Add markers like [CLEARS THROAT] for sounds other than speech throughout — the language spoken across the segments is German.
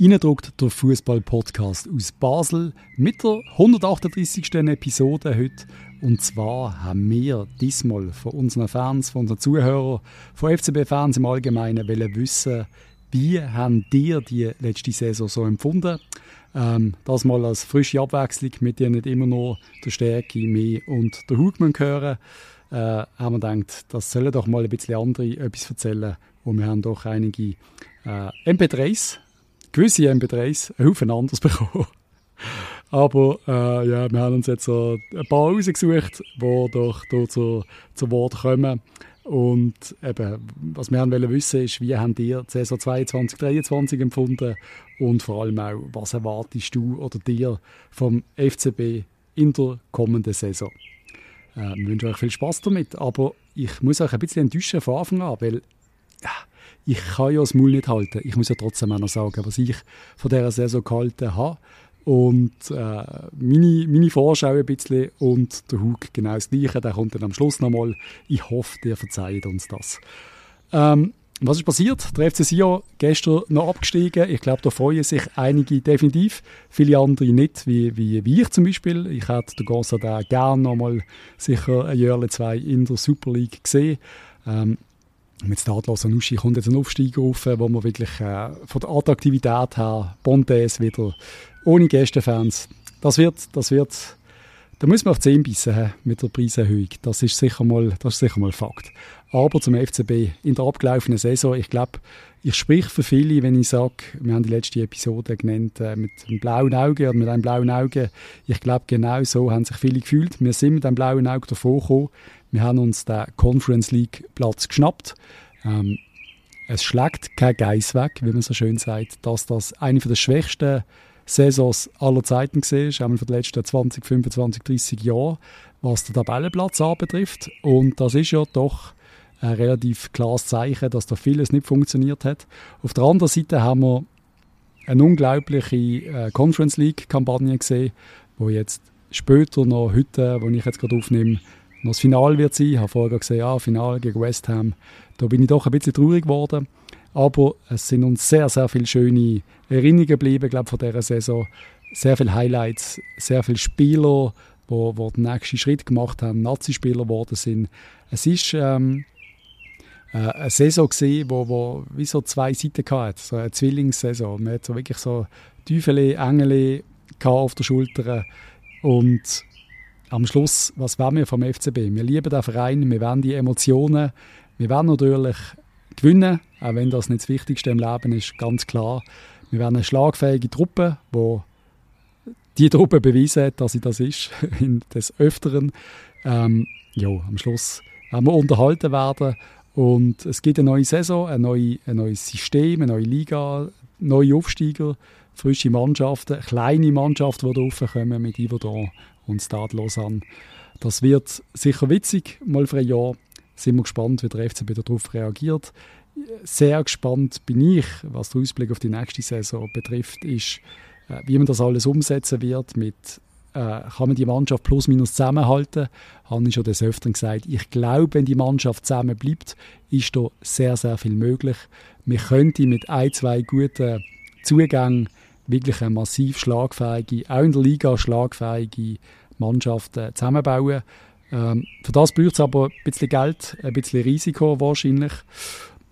Innendruckt der Fußball-Podcast aus Basel mit der 138. Episode heute. Und zwar haben wir diesmal von unseren Fans, von unseren Zuhörern, von FCB-Fans im Allgemeinen wollen wissen, wie haben dir die letzte Saison so empfunden? Ähm, das mal als frische Abwechslung, mit der nicht immer nur der Stärke, mir und der Hugmann hören. Äh, haben wir gedacht, das sollen doch mal ein bisschen andere etwas erzählen. Und wir haben doch einige äh, MP3s gewisse MP3s einen Haufen anders [LAUGHS] bekommen. Aber äh, ja, wir haben uns jetzt so ein paar rausgesucht, die doch hier zu, zu Wort kommen. Und eben, was wir haben wollen wissen ist, wie haben ihr die Saison 22, 23 empfunden und vor allem auch, was erwartest du oder dir vom FCB in der kommenden Saison? Äh, wir wünschen euch viel Spaß damit, aber ich muss euch ein bisschen enttäuschen von Anfang an, weil ja, ich kann ja das Maul nicht halten. Ich muss ja trotzdem auch noch sagen, was ich von dieser Saison gehalten habe. Und äh, meine, meine Vorschau ein bisschen und der Hug genau das Gleiche. Der kommt dann am Schluss nochmal. Ich hoffe, der verzeiht uns das. Ähm, was ist passiert? Der FC Sion gestern noch abgestiegen. Ich glaube, da freuen sich einige definitiv, viele andere nicht, wie, wie, wie ich zum Beispiel. Ich hätte den Gonzalo gerne noch mal sicher ein Jahr, zwei in der Super League gesehen. Ähm, mit Stadlos Anuschi kommt jetzt ein Aufsteiger rauf, wo man wirklich äh, von der Attraktivität her Bontes wieder ohne Gästefans. Das wird, das wird, da muss man auf 10 bissen haben mit der Preiserhöhung. Das ist sicher mal, das ist sicher mal Fakt. Aber zum FCB in der abgelaufenen Saison, ich glaube, ich sprich für viele, wenn ich sage, wir haben die letzte Episode genannt, äh, mit einem blauen Auge oder mit einem blauen Auge. Ich glaube, genau so haben sich viele gefühlt. Wir sind mit einem blauen Auge davor gekommen. Wir haben uns den Conference League Platz geschnappt. Ähm, es schlägt kein Geiss weg, wie man so schön sagt, dass das eine der schwächsten Saisons aller Zeiten war, einmal für die letzten 20, 25, 30 Jahre, was den Tabellenplatz anbetrifft. Und das ist ja doch ein relativ klares Zeichen, dass da vieles nicht funktioniert hat. Auf der anderen Seite haben wir eine unglaubliche äh, Conference League-Kampagne gesehen, wo jetzt später noch heute, wo ich jetzt gerade aufnehme, noch das Finale wird sein. Ich habe vorher gesehen, ja, Finale gegen West Ham. Da bin ich doch ein bisschen traurig geworden. Aber es sind uns sehr, sehr viele schöne Erinnerungen geblieben, glaube von dieser Saison. Sehr viele Highlights, sehr viele Spieler, die, die den nächsten Schritt gemacht haben, Nazi-Spieler geworden sind. Es ist ähm, äh, eine Saison gesehen, wo, wo wie so zwei Seiten hatte, so eine Zwillingssaison. Man hat so wirklich so Teufel, Engel auf der Schulter und am Schluss, was wollen wir vom FCB? Wir lieben den Verein, wir wollen die Emotionen, wir wollen natürlich gewinnen, auch wenn das nicht das Wichtigste im Leben ist, ganz klar. Wir werden eine schlagfähige Truppe, wo die Truppe beweisen hat, dass sie das ist, [LAUGHS] in des Öfteren. Ähm, ja, am Schluss werden wir unterhalten werden und es gibt eine neue Saison, ein, neue, ein neues System, eine neue Liga, neue Aufsteiger, frische Mannschaften, kleine Mannschaften, die da raufkommen mit Iverdon und Stade Lausanne. Das wird sicher witzig, mal für ein Jahr. Sind wir gespannt, wie der FCB darauf reagiert. Sehr gespannt bin ich, was der Ausblick auf die nächste Saison betrifft, ist, äh, wie man das alles umsetzen wird mit kann man die Mannschaft plus minus zusammenhalten. Habe ich schon des Öfteren gesagt. Ich glaube, wenn die Mannschaft zusammen bleibt, ist da sehr, sehr viel möglich. Wir könnten mit ein, zwei guten Zugängen wirklich eine massiv schlagfähige, auch in der Liga schlagfähige Mannschaft äh, zusammenbauen. Ähm, für das braucht es aber ein bisschen Geld, ein bisschen Risiko wahrscheinlich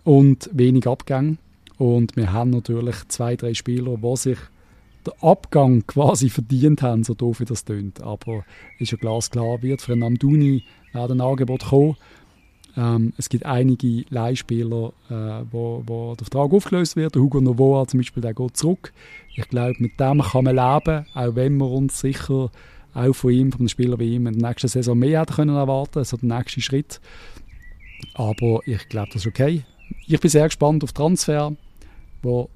und wenig Abgänge. Und wir haben natürlich zwei, drei Spieler, die sich den Abgang quasi verdient haben, so doof wie das tönt. Aber ist ja glasklar, wird für einen Amduni ein Angebot kommen. Ähm, es gibt einige Leihspieler, äh, wo, wo der Vertrag aufgelöst wird. Der Hugo Novoa zum Beispiel, der geht zurück. Ich glaube, mit dem kann man leben, auch wenn wir uns sicher auch von ihm, von einem Spieler wie ihm, in der nächsten Saison mehr hätten können erwarten, also der nächste Schritt. Aber ich glaube, das ist okay. Ich bin sehr gespannt auf Transfer, wo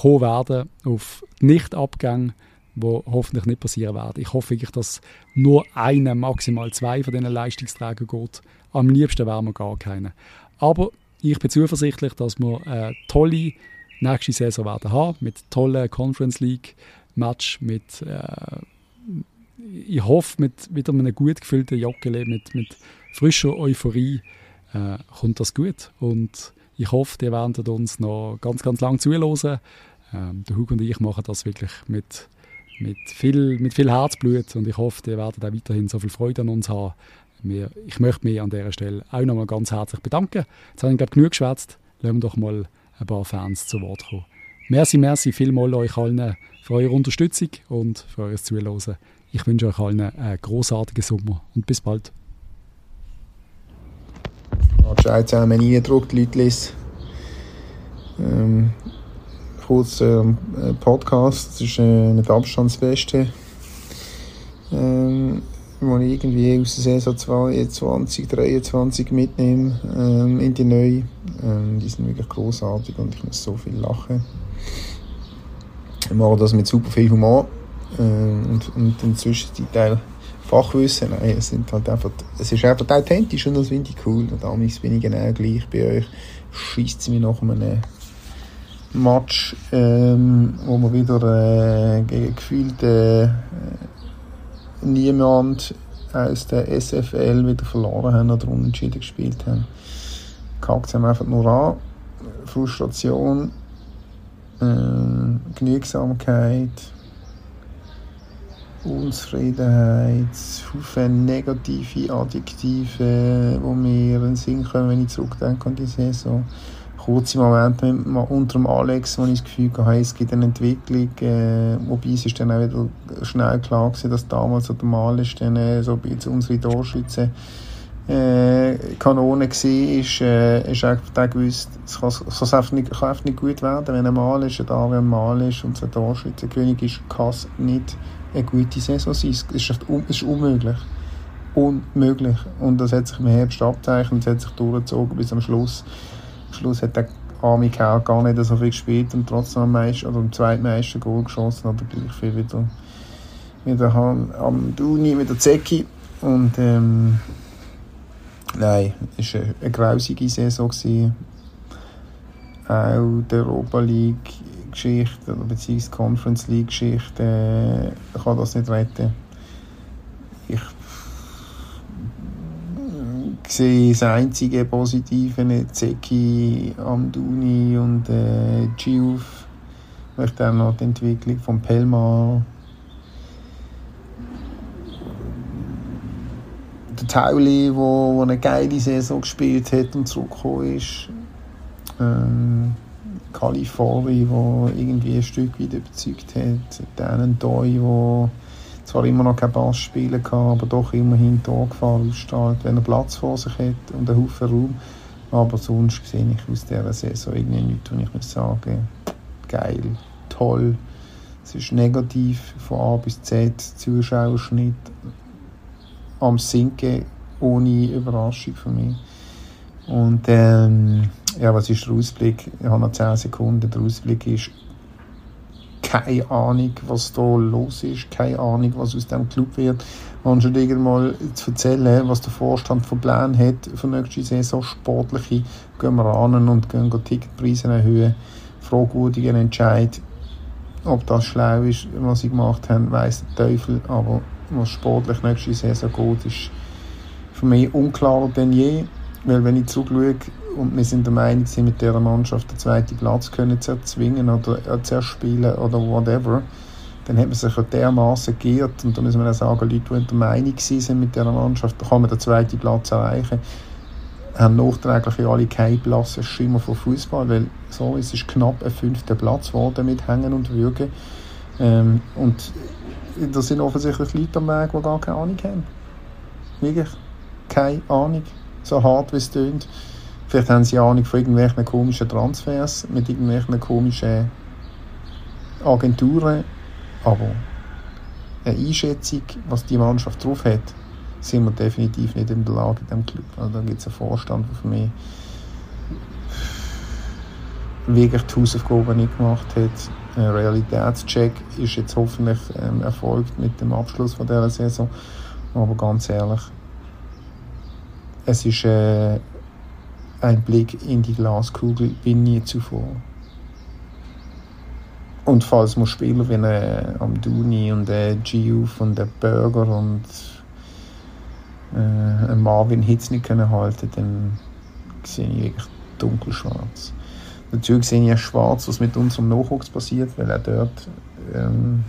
kommen werden, auf Nichtabgänge, die hoffentlich nicht passieren werden. Ich hoffe wirklich, dass nur einer, maximal zwei von diesen Leistungsträgern geht. Am liebsten wären wir gar keine. Aber ich bin zuversichtlich, dass wir eine tolle nächste Saison werden haben, mit tollen Conference League Match, mit äh, ich hoffe, mit wieder einem gut gefüllten Joggeli, mit, mit frischer Euphorie äh, kommt das gut. Und ich hoffe, ihr werdet uns noch ganz, ganz lang zuhören. Ähm, der Hugo und ich machen das wirklich mit, mit, viel, mit viel Herzblut und ich hoffe, ihr werdet auch weiterhin so viel Freude an uns haben. Wir, ich möchte mich an dieser Stelle auch nochmal ganz herzlich bedanken. Jetzt habe ich, glaube genug geschwätzt. Lassen wir doch mal ein paar Fans zu Wort kommen. Merci, merci vielmals euch allen für eure Unterstützung und für euer Zuhören. Ich wünsche euch allen einen großartigen Sommer und bis bald. Ciao zusammen reingedruckt, Leute. Ähm, kurz ähm, Podcast, das ist äh, nicht Abstandsbeste. Ähm, wo ich irgendwie aus der Saison 2023 mitnehme ähm, in die neue. Ähm, die sind wirklich großartig und ich muss so viel lachen. Ich mache das mit super viel Humor äh, und, und inzwischen die Teil Fachwissen. Nein, es, sind halt einfach, es ist einfach authentisch und das finde ich cool. Und damals bin ich genau gleich bei euch. Schießt es mir nach einem Match, ähm, wo wir wieder äh, gegen gefühlt äh, niemand aus der SFL wieder verloren haben oder unentschieden gespielt haben. Kackt es einfach nur an. Frustration, äh, Genügsamkeit, Unzufriedenheit, viele negative Adjektive, die mir in den Sinn kommen, wenn ich zurückdenke an die Saison. Kurze Momente unter dem Alex, wo ich das Gefühl hatte, es gibt eine Entwicklung, äh, wobei es ist dann auch wieder schnell klar war, dass damals der Mal ist dann äh, so ein bisschen unsere Torschütze äh, Kanone war, ist, äh, ist einfach der gewusst, es kann, es einfach nicht, kann nicht gut werden, wenn ein Mal ist, ein Arian Mal ist und ein Torschützenkönig ist, kann es nicht eine gute Saison sein. Es ist, es ist unmöglich. Unmöglich. Und das hat sich im Herbst abzeichnet, das hat sich durchgezogen bis am Schluss. Am Schluss hat der arme Kerl gar nicht so viel gespielt und trotzdem am meisten, oder am zweitmeisten Goal geschossen, aber gleich viel wieder mit der Hand am Duni, mit der Zecki. Und ähm, nein, es war eine, eine grausige Saison. Gewesen. Auch die Europa League Geschichte oder Conference League Geschichte äh, kann das nicht retten. Ich sehe das einzige Positive Zeki, Amduni und äh, Giuf. Ich möchte auch noch die Entwicklung von Pelma. Der Tauli, wo eine geile Saison gespielt hat und zurückgekommen ist. Ähm, Califori, der irgendwie ein Stück weit überzeugt hat. Dan Doi, der zwar immer noch keinen Bass spielen kann, aber doch immerhin Torgefahr ausstrahlt, wenn er Platz vor sich hat und einen Haufen Raum. Aber sonst sehe ich aus dieser Saison irgendwie nichts, wo ich muss sagen, geil, toll. Es ist negativ von A bis Z, Zuschauerschnitt am Sinken, ohne Überraschung für mich. Und ähm, ja, was ist der Ausblick? Ich habe noch 10 Sekunden. Der Ausblick ist keine Ahnung, was da los ist, keine Ahnung, was aus dem Club wird. Man schon irgendwann zu erzählen, was der Vorstand von Plan hat für nächste Saison, sportliche, gehen wir an und gehen Ticketpreise erhöhen. Fragwürdiger Entscheid. Ob das schlau ist, was sie gemacht haben, weiß der Teufel. Aber was sportlich nächste Saison geht, ist für mich unklarer denn je. Weil wenn ich zurückschaue, und wir sind der Meinung, sie mit dieser Mannschaft den zweiten Platz können zu erzwingen oder zu erspielen oder whatever, dann hat man sich dermaßen geirrt und da müssen wir auch sagen, Leute, die der Meinung sind mit dieser Mannschaft, kann man den zweiten Platz erreichen, haben nachträglich alle keinen blassen Schimmer von Fußball, weil so es ist knapp ein fünfter Platz geworden mit Hängen und Würgen ähm, und da sind offensichtlich Leute am Weg, die gar keine Ahnung haben. Wirklich keine Ahnung, so hart wie es tönt. Vielleicht haben sie Ahnung von irgendwelchen komischen Transfers mit irgendwelchen komischen Agenturen. Aber eine Einschätzung, was die Mannschaft drauf hat, sind wir definitiv nicht in der Lage in diesem Club. Also da gibt es einen Vorstand, der für mich wirklich die Hausaufgaben nicht gemacht hat. Ein Realitätscheck ist jetzt hoffentlich ähm, erfolgt mit dem Abschluss von dieser Saison. Aber ganz ehrlich, es ist äh, ein Blick in die Glaskugel wie nie zuvor. Und falls man Spieler wie äh, Amduni und äh, Giuf und der Burger und äh, Marvin Hitz nicht können halten, dann sehe ich wirklich dunkelschwarz. Natürlich sehe ich schwarz, was mit unserem Nachwuchs passiert, weil auch dort ähm,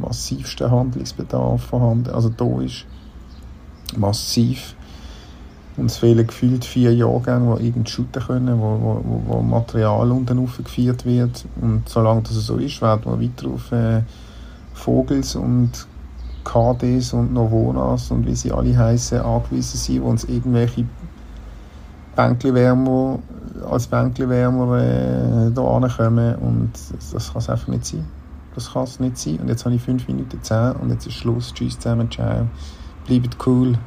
massivster Handlungsbedarf vorhanden, also da ist massiv. Und es fehlen gefühlt vier Jahrgänge, die irgendwie shooten können, wo, wo, wo Material unten aufgeführt wird. Und solange das so ist, werden wir weiter auf äh, Vogels und KDs und Novonas und wie sie alle heißen angewiesen sein, die uns irgendwelche Bänkliwärmer als Bänkliwärmer äh, hier ankommen und das, das kann es einfach nicht sein. Das kann es nicht sein. Und jetzt habe ich fünf Minuten zehn und jetzt ist Schluss. Tschüss zusammen, ciao. Bleibt cool.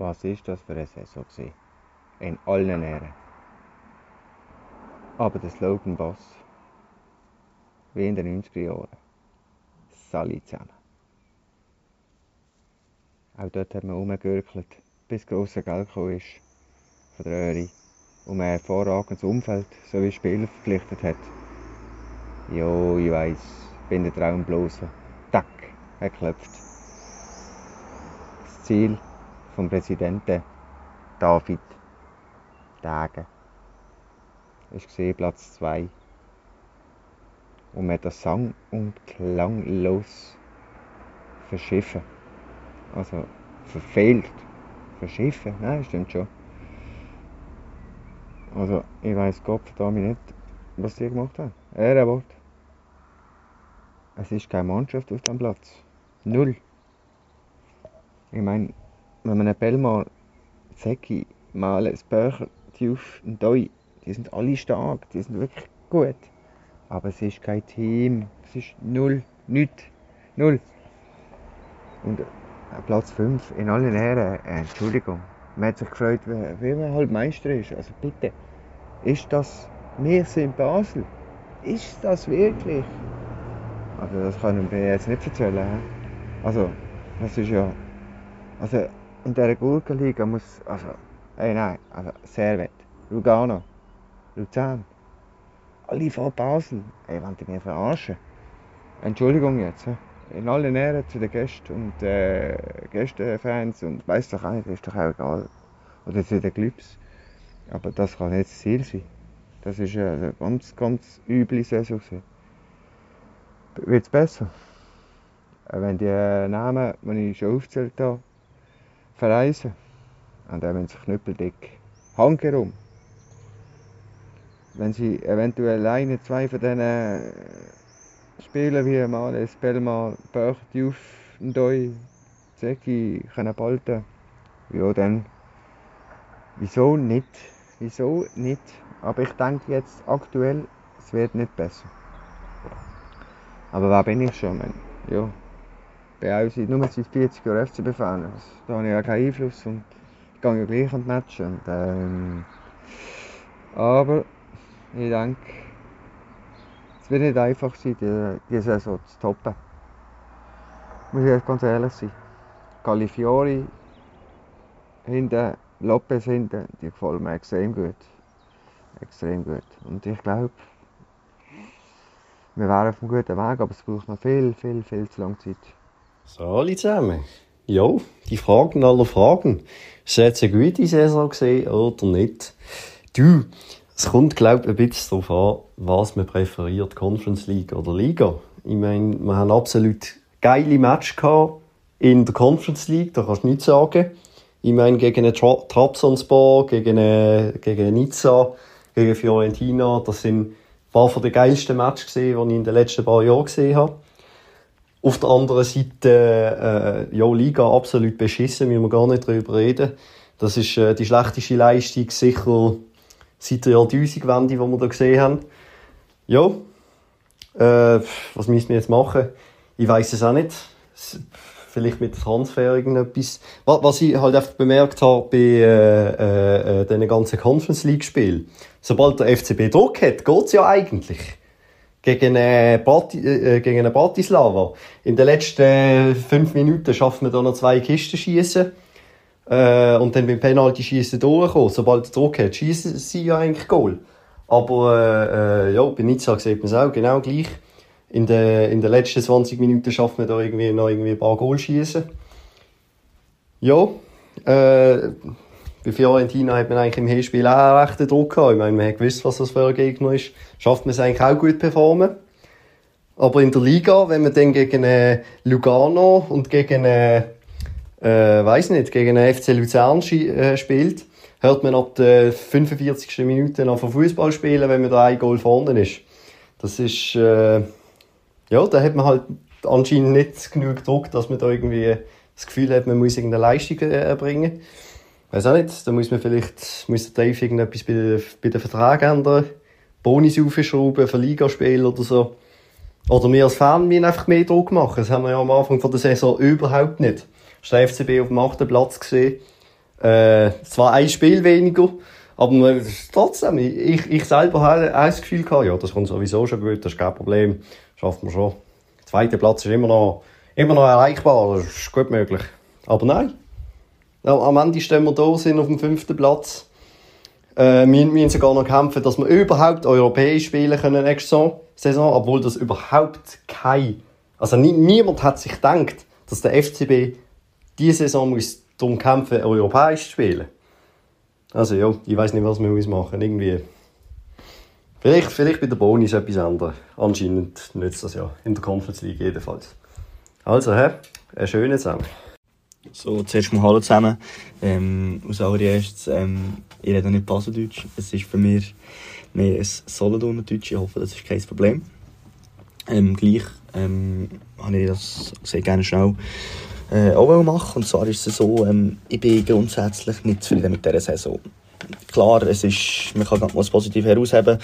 Was ist das für eine Saison gewesen? In allen Ehren. Aber der Slogan Boss, wie in den 90er Jahren, Sally zusammen. Auch dort hat man rumgegürkelt, bis grosser Geld gekommen ist von der Öri und man ein hervorragendes Umfeld sowie Spieler verpflichtet hat. Jo, ich weiss, bin der Traumblose. Tack, er klopft. Das Ziel vom Präsidenten David Tage ist gesehen Platz 2 und man hat das sang- und klanglos verschiffen. Also verfehlt. Verschiffen? Nein, stimmt schon. Also ich weiß Gott verdammt nicht, was die gemacht haben. Ehrenwort. Es ist keine Mannschaft auf dem Platz. Null. Ich meine, wenn man einen Bellmar, Zecki, Malen, Böcher, Diouf und Doi, die sind alle stark, die sind wirklich gut. Aber es ist kein Team. Es ist null, nichts. Null. Und äh, Platz 5 in allen Ehren, äh, Entschuldigung. Man hat sich gefreut, wie, man halt Meister ist. Also bitte, ist das, wir sind Basel. Ist das wirklich? Also das kann ich mir jetzt nicht erzählen. Also, das ist ja... Also, in dieser Gurkenliga muss... Also, ey nein, also Servet, Lugano, Luzern. Alle von Basel. Ey, wollen die mich verarschen? Entschuldigung jetzt. In allen Ehren zu den Gästen und äh, Gästefans und weiss doch auch nicht, ist doch auch egal. Oder zu den Clubs. Aber das kann nicht das Ziel sein. Das ist eine ganz, ganz üble Saison. Wird es besser? Wenn die Namen, die ich schon aufgezählt habe, verreisen, und dann wenn sie knüppeldick handherum. Wenn sie eventuell eine, zwei von diesen Spielern wie Males, Bellmar, Böch, Diouf, Ndoi, Zeki können behalten, ja dann, wieso nicht? Wieso nicht? Aber ich denke jetzt aktuell, es wird nicht besser. Aber wer bin ich schon? Ja, bei uns nur seit 40 Jahren FCB-Fan. Da habe ich ja keinen Einfluss und ich gehe ja gleich an die Matches. Und, ähm, aber ich denke, es wird nicht einfach sein, die, die Saison zu toppen. Muss ich ganz ehrlich sein. Califiori hinten, Lopez hinten, die gefallen mir extrem gut. Extrem gut. Und ich glaube, wir wären auf einem guten Weg, aber es braucht noch viel, viel, viel zu lange Zeit. So, alle zusammen. Ja, die Fragen aller Fragen. Ist jetzt eine gute Saison gesehen oder nicht? Du, es kommt, glaube ich, ein bisschen darauf an, was man präferiert, Conference League oder Liga. Ich meine, wir haben absolut geile Match gehabt in der Conference League, da kannst du nichts sagen. Ich meine, gegen einen Tra Trabzonspor, gegen einen, gegen Nizza, gegen Fiorentina, das sind ein paar den geilsten Matches die ich in den letzten paar Jahren gesehen habe. Auf der anderen Seite, äh, ja, Liga absolut beschissen, müssen wir gar nicht drüber reden. Das ist äh, die schlechteste Leistung sicher seit der Jahrtausendwende, die wir da gesehen haben. Ja, äh, was müssen wir jetzt machen? Ich weiß es auch nicht. Vielleicht mit Transfer irgendetwas. Was ich halt einfach bemerkt habe bei äh, äh, äh diesen ganzen Conference League Spielen. Sobald der FCB Druck hat, geht's ja eigentlich. Gegen, äh, Brati, äh, gegen einen Bratislava. In den letzten fünf Minuten schaffen wir da noch zwei Kisten schießen äh, und dann beim Penalty schießen durchkommen. Sobald der Druck hat, schießen sie ja eigentlich Goal. Aber äh, äh, ja, bei Nizza sieht man es auch genau gleich. In den, in den letzten 20 Minuten schafft man da irgendwie noch irgendwie ein paar Goal schießen. Ja, äh, bei Fiorentina hat man eigentlich im Hinspiel auch einen rechten Druck gehabt. Ich meine, man hat gewusst, was das für ein Gegner ist. Schafft man es eigentlich auch gut performen. Aber in der Liga, wenn man dann gegen äh, Lugano und gegen, äh, äh, weiß nicht, gegen äh, FC Luzern äh, spielt, hört man ab der 45. Minute noch von Fußball spielen, wenn man da ein Goal vorne ist. Das ist, äh, ja, da hat man halt anscheinend nicht genug Druck, dass man da irgendwie das Gefühl hat, man muss irgendeine Leistung äh, erbringen. Weiß auch nicht, da muss man vielleicht, muss der Dave irgendetwas bei, bei den Verträgen ändern, Bonis aufschrauben für Ligaspiel oder so. Oder wir als Fan müssen einfach mehr Druck machen. Das haben wir ja am Anfang von der Saison überhaupt nicht. Das der FCB auf dem achten Platz gesehen. Äh, zwar ein Spiel weniger, aber trotzdem, ich, ich selber habe auch das Gefühl gehabt, ja, das kommt sowieso schon gut, das ist kein Problem, schafft man schon. Der zweite Platz ist immer noch, immer noch erreichbar, das ist gut möglich. Aber nein, am Ende stehen wir da, sind auf dem fünften Platz. Äh, wir müssen sogar noch kämpfen, dass wir überhaupt europäisch spielen können nächste Saison, obwohl das überhaupt kein, also nie, niemand hat sich gedacht, dass der FCB diese Saison muss darum kämpfen, europäisch zu spielen. Also ja, ich weiß nicht, was wir machen müssen. Irgendwie. Vielleicht, vielleicht bei der Bonus etwas anderes. Anscheinend nützt das ja. In der Conference League jedenfalls. Also, hä? Einen schönen zusammen. So, zuerst mal Hallo zusammen. Ähm, als allererstes, ähm, ich rede nicht Baseldeutsch. Es ist für mich mehr ein Solothurner-Deutsch. Ich hoffe, das ist kein Problem. Ähm, gleich ähm, habe ich das sehr gerne schnell äh, auch machen. Und zwar ist es so, ähm, ich bin grundsätzlich nicht zufrieden mit dieser Saison. Klar, es ist, man kann das positiv herausheben.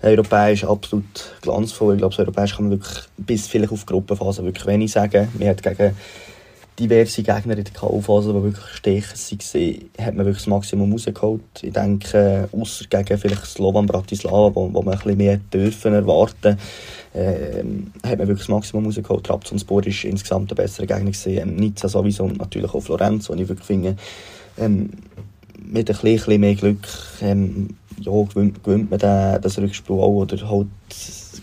Europäisch absolut glanzvoll. Ich glaube, Europäisch kann man wirklich bis vielleicht auf Gruppenphase wirklich wenig sagen. Man hat gegen diverse Gegner in der K.O.-Phase, die wirklich stechend waren, hat man wirklich das Maximum rausgeholt. Ich denke, außer gegen vielleicht Slovan Bratislava, wo, wo man ein bisschen mehr dürfen erwarten ähm, hat man wirklich das Maximum rausgeholt. Trabzonspor war insgesamt ein besserer Gegner. Gewesen. Ähm, Nizza sowieso und natürlich auch Florenz, wo ich wirklich finde, ähm, mit ein bisschen, mehr Glück ähm, ja, gewinnt, gewinnt man den, das Rückspiel auch oder halt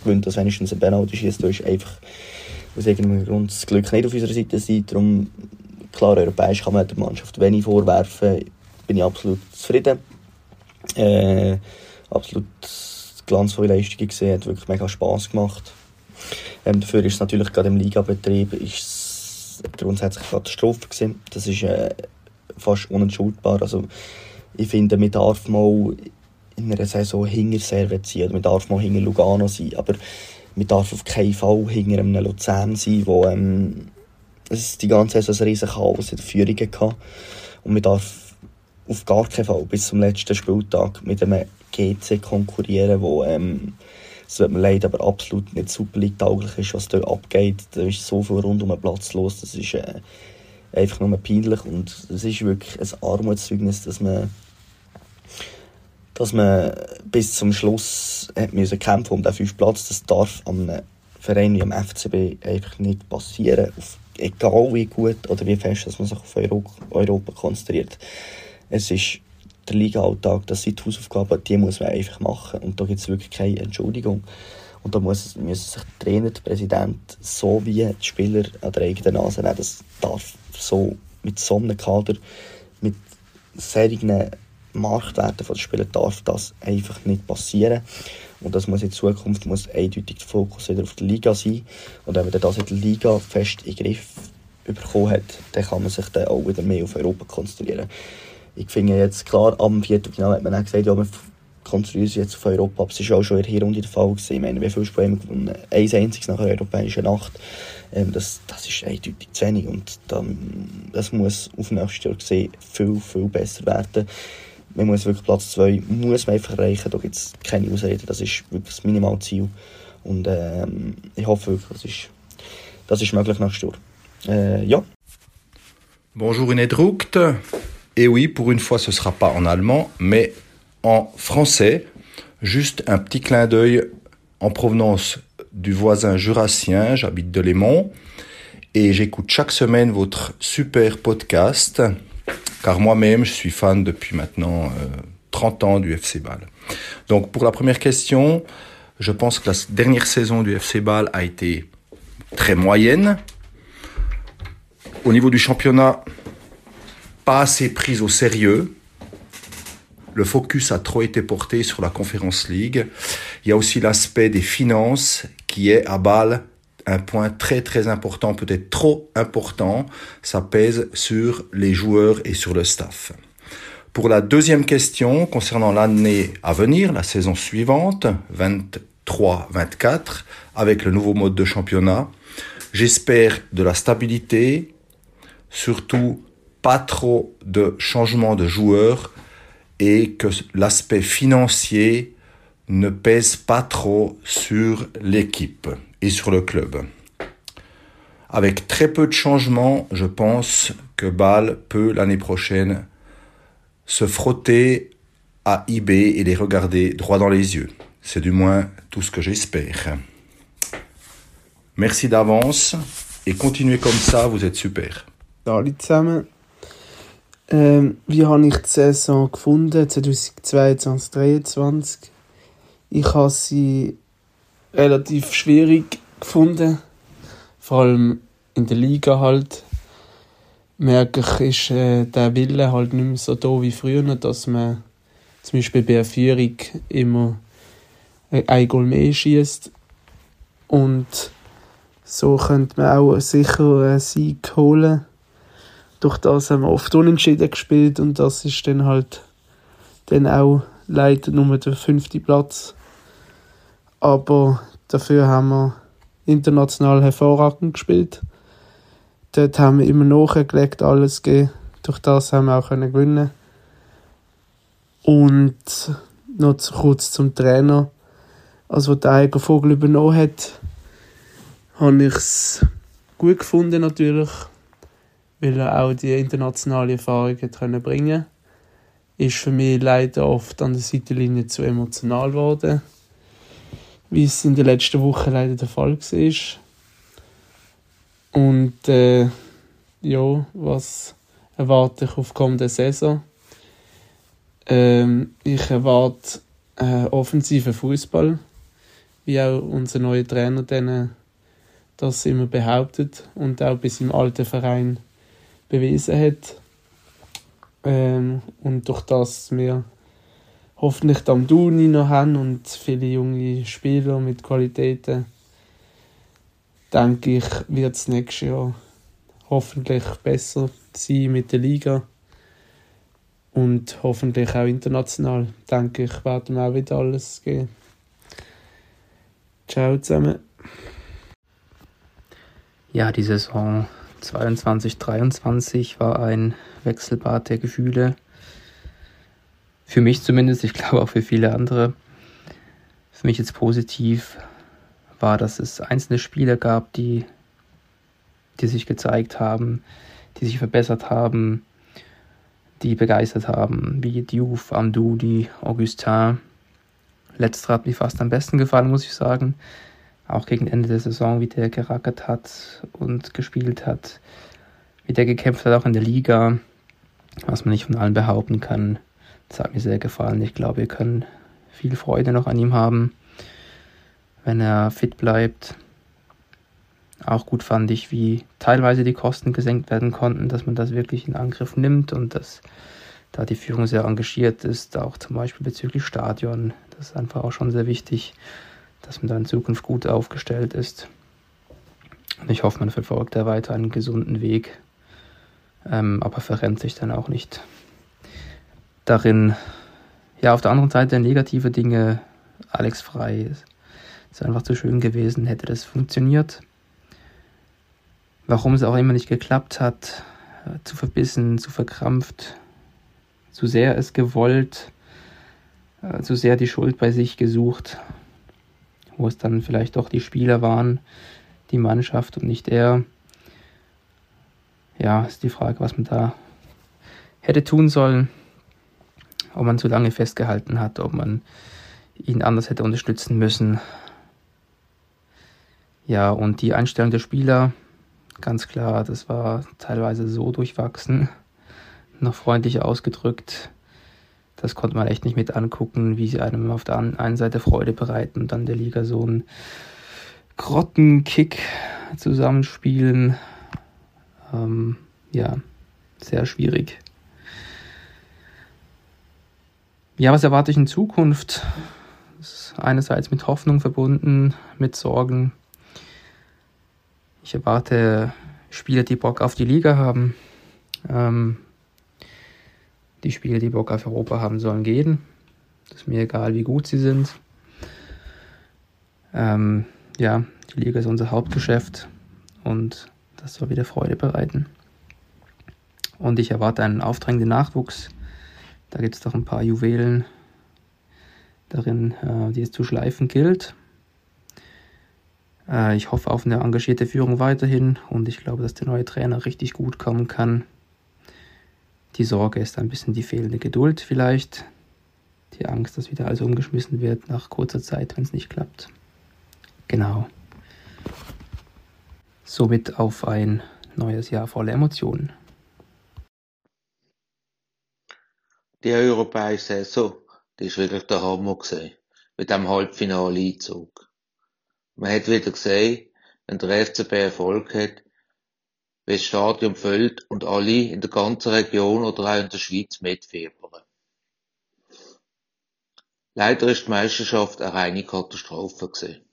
gewinnt das wenigstens ein Penalty schießt. Du ist einfach aus irgendeinem Grund das Glück nicht auf unserer Seite sein. Darum, klar, europäisch kann man der Mannschaft wenig vorwerfen. Bin ich absolut zufrieden. Äh, absolut glanzvolle Leistungen gesehen, hat wirklich mega Spass gemacht. Ähm, dafür ist es natürlich gerade im Ligabetrieb grundsätzlich eine Katastrophe gewesen. Das ist äh, fast unentschuldbar. Also, ich finde, man darf mal in einer Saison hinter Servet sein oder man darf mal hinter Lugano sein, aber man darf auf keinen Fall hinter einem Luzern sein, wo ähm, es die ganze Saison ein riesen Chaos in der Führung hatte. Und man darf auf gar keinen Fall bis zum letzten Spieltag mit einem GC konkurrieren, wo ähm, es tut mir leid, aber absolut nicht super tauglich ist, was dort abgeht. Da ist so viel rund um den Platz los, das ist äh, einfach nur peinlich und es ist wirklich ein Armutszeugnis, dass man dass man bis zum Schluss hat müssen kämpfen um den fünften Platz. Das darf am Verein wie am FCB einfach nicht passieren. Auf, egal wie gut oder wie fest dass man sich auf Euro Europa konzentriert. Es ist der Liga-Alltag, das sind die Hausaufgaben, die muss man einfach machen. Und da gibt es wirklich keine Entschuldigung. Und da muss, müssen sich der Trainer, der Präsident sowie die Spieler an der eigenen Nase nehmen. Das darf so mit so einem Kader, mit solchen Marktwerten von den Spielern darf das einfach nicht passieren. Und das muss in Zukunft muss eindeutig der Fokus wieder auf der Liga sein. Und wenn man das in der Liga fest in den Griff bekommen hat, dann kann man sich dann auch wieder mehr auf Europa konzentrieren. Ich finde jetzt klar, am Viertelfinale hat man auch gesagt, ja, wir konzentrieren uns jetzt auf Europa. Aber es war auch schon in der Hinrunde der Fall. Gewesen. Ich meine, wie viele Spiele gewonnen? Ein einziges nach einer europäischen Nacht. Ähm, das, das ist eindeutig zu wenig. Und dann, das muss auf nächstes Jahr gesehen viel, viel besser werden man muss wirklich Platz 2 muss man einfach erreichen, da gibt es keine Ausreden, das ist wirklich das Minimalziel und ähm, ich hoffe wirklich, das ist, das ist möglich nächstes Jahr. Äh, ja. Bonjour Inedruct. Et oui, pour une fois, ce sera pas en allemand, mais en français. Juste un petit clin d'œil en provenance du voisin jurassien. J'habite de Lémont et j'écoute chaque semaine votre super podcast car moi-même, je suis fan depuis maintenant euh, 30 ans du FC Bâle. Donc pour la première question, je pense que la dernière saison du FC Bâle a été très moyenne. Au niveau du championnat, pas assez prise au sérieux. le focus a trop été porté sur la Conference League. Il y a aussi l'aspect des finances qui est à Bâle un point très très important, peut-être trop important. Ça pèse sur les joueurs et sur le staff. Pour la deuxième question concernant l'année à venir, la saison suivante, 23-24, avec le nouveau mode de championnat, j'espère de la stabilité, surtout pas trop de changements de joueurs et que l'aspect financier ne pèse pas trop sur l'équipe et sur le club. Avec très peu de changements, je pense que Bâle peut l'année prochaine se frotter à eBay et les regarder droit dans les yeux. C'est du moins tout ce que j'espère. Merci d'avance et continuez comme ça, vous êtes super. Zusammen. Ähm, wie habe ich die Saison gefunden, 2022-2023? Ich habe sie relativ schwierig gefunden, vor allem in der Liga halt merke ich, ist äh, der Wille halt nicht mehr so da wie früher, dass man zum Beispiel bei der Führung immer ein Goal mehr schießt und so könnte man auch sicher einen Sieg holen. Durch das haben wir oft unentschieden gespielt und das ist dann halt dann auch leider nur der fünfte Platz. Aber dafür haben wir international hervorragend gespielt dort haben wir immer nachgelegt, alles gegeben. Durch das haben wir auch können gewinnen Und noch zu kurz zum Trainer. Also, der Eiger Vogel übernommen hat, habe ich es gut gefunden, natürlich, weil er auch die internationale Erfahrung hat bringen Ist für mich leider oft an der Seitenlinie zu emotional geworden, wie es in den letzten Wochen leider der Fall war. Und äh, ja, was erwarte ich auf kommende Saison? Ähm, ich erwarte äh, offensiven Fußball, wie auch unser neuer Trainer dann das immer behauptet und auch bis im alten Verein bewiesen hat. Ähm, und durch das wir hoffentlich dann Duni noch haben und viele junge Spieler mit Qualitäten denke ich, wird es nächstes Jahr hoffentlich besser sein mit der Liga. Und hoffentlich auch international, denke ich, werden wir auch wieder alles geben. Ciao zusammen. Ja, die Saison 22-23 war ein Wechselbad der Gefühle. Für mich zumindest, ich glaube auch für viele andere. Für mich jetzt positiv, war, dass es einzelne Spieler gab, die, die sich gezeigt haben, die sich verbessert haben, die begeistert haben, wie Diouf, Amdoudi, Augustin. Letzterer hat mir fast am besten gefallen, muss ich sagen. Auch gegen Ende der Saison, wie der gerackert hat und gespielt hat, wie der gekämpft hat, auch in der Liga, was man nicht von allen behaupten kann. Das hat mir sehr gefallen. Ich glaube, wir können viel Freude noch an ihm haben wenn er fit bleibt. Auch gut fand ich, wie teilweise die Kosten gesenkt werden konnten, dass man das wirklich in Angriff nimmt und dass da die Führung sehr engagiert ist, auch zum Beispiel bezüglich Stadion. Das ist einfach auch schon sehr wichtig, dass man da in Zukunft gut aufgestellt ist. Und ich hoffe, man verfolgt da weiter einen gesunden Weg, ähm, aber verrennt sich dann auch nicht darin. Ja, auf der anderen Seite negative Dinge. Alex Frei ist einfach zu schön gewesen, hätte das funktioniert. Warum es auch immer nicht geklappt hat, äh, zu verbissen, zu verkrampft, zu sehr es gewollt, äh, zu sehr die Schuld bei sich gesucht, wo es dann vielleicht doch die Spieler waren, die Mannschaft und nicht er. Ja, ist die Frage, was man da hätte tun sollen, ob man zu lange festgehalten hat, ob man ihn anders hätte unterstützen müssen. Ja, und die Einstellung der Spieler, ganz klar, das war teilweise so durchwachsen, noch freundlich ausgedrückt. Das konnte man echt nicht mit angucken, wie sie einem auf der einen Seite Freude bereiten und dann der Liga so einen Grottenkick zusammenspielen. Ähm, ja, sehr schwierig. Ja, was erwarte ich in Zukunft? Das ist einerseits mit Hoffnung verbunden, mit Sorgen. Ich erwarte Spieler, die Bock auf die Liga haben. Ähm, die Spieler, die Bock auf Europa haben, sollen gehen. Das ist mir egal, wie gut sie sind. Ähm, ja, die Liga ist unser Hauptgeschäft und das soll wieder Freude bereiten. Und ich erwarte einen aufdrängenden Nachwuchs. Da gibt es doch ein paar Juwelen darin, äh, die es zu schleifen gilt. Äh, ich hoffe auf eine engagierte Führung weiterhin und ich glaube, dass der neue Trainer richtig gut kommen kann. Die Sorge ist ein bisschen die fehlende Geduld vielleicht. Die Angst, dass wieder alles umgeschmissen wird nach kurzer Zeit, wenn es nicht klappt. Genau. Somit auf ein neues Jahr voller Emotionen. Die europäische Saison, die ist wirklich der Hammer gesehen. Mit dem Halbfinale-Einzug. Man hat wieder gesehen, wenn der FCB Erfolg hat, wie das Stadion füllt und alle in der ganzen Region oder auch in der Schweiz mitfiebern. Leider ist die Meisterschaft eine reine Katastrophe gewesen.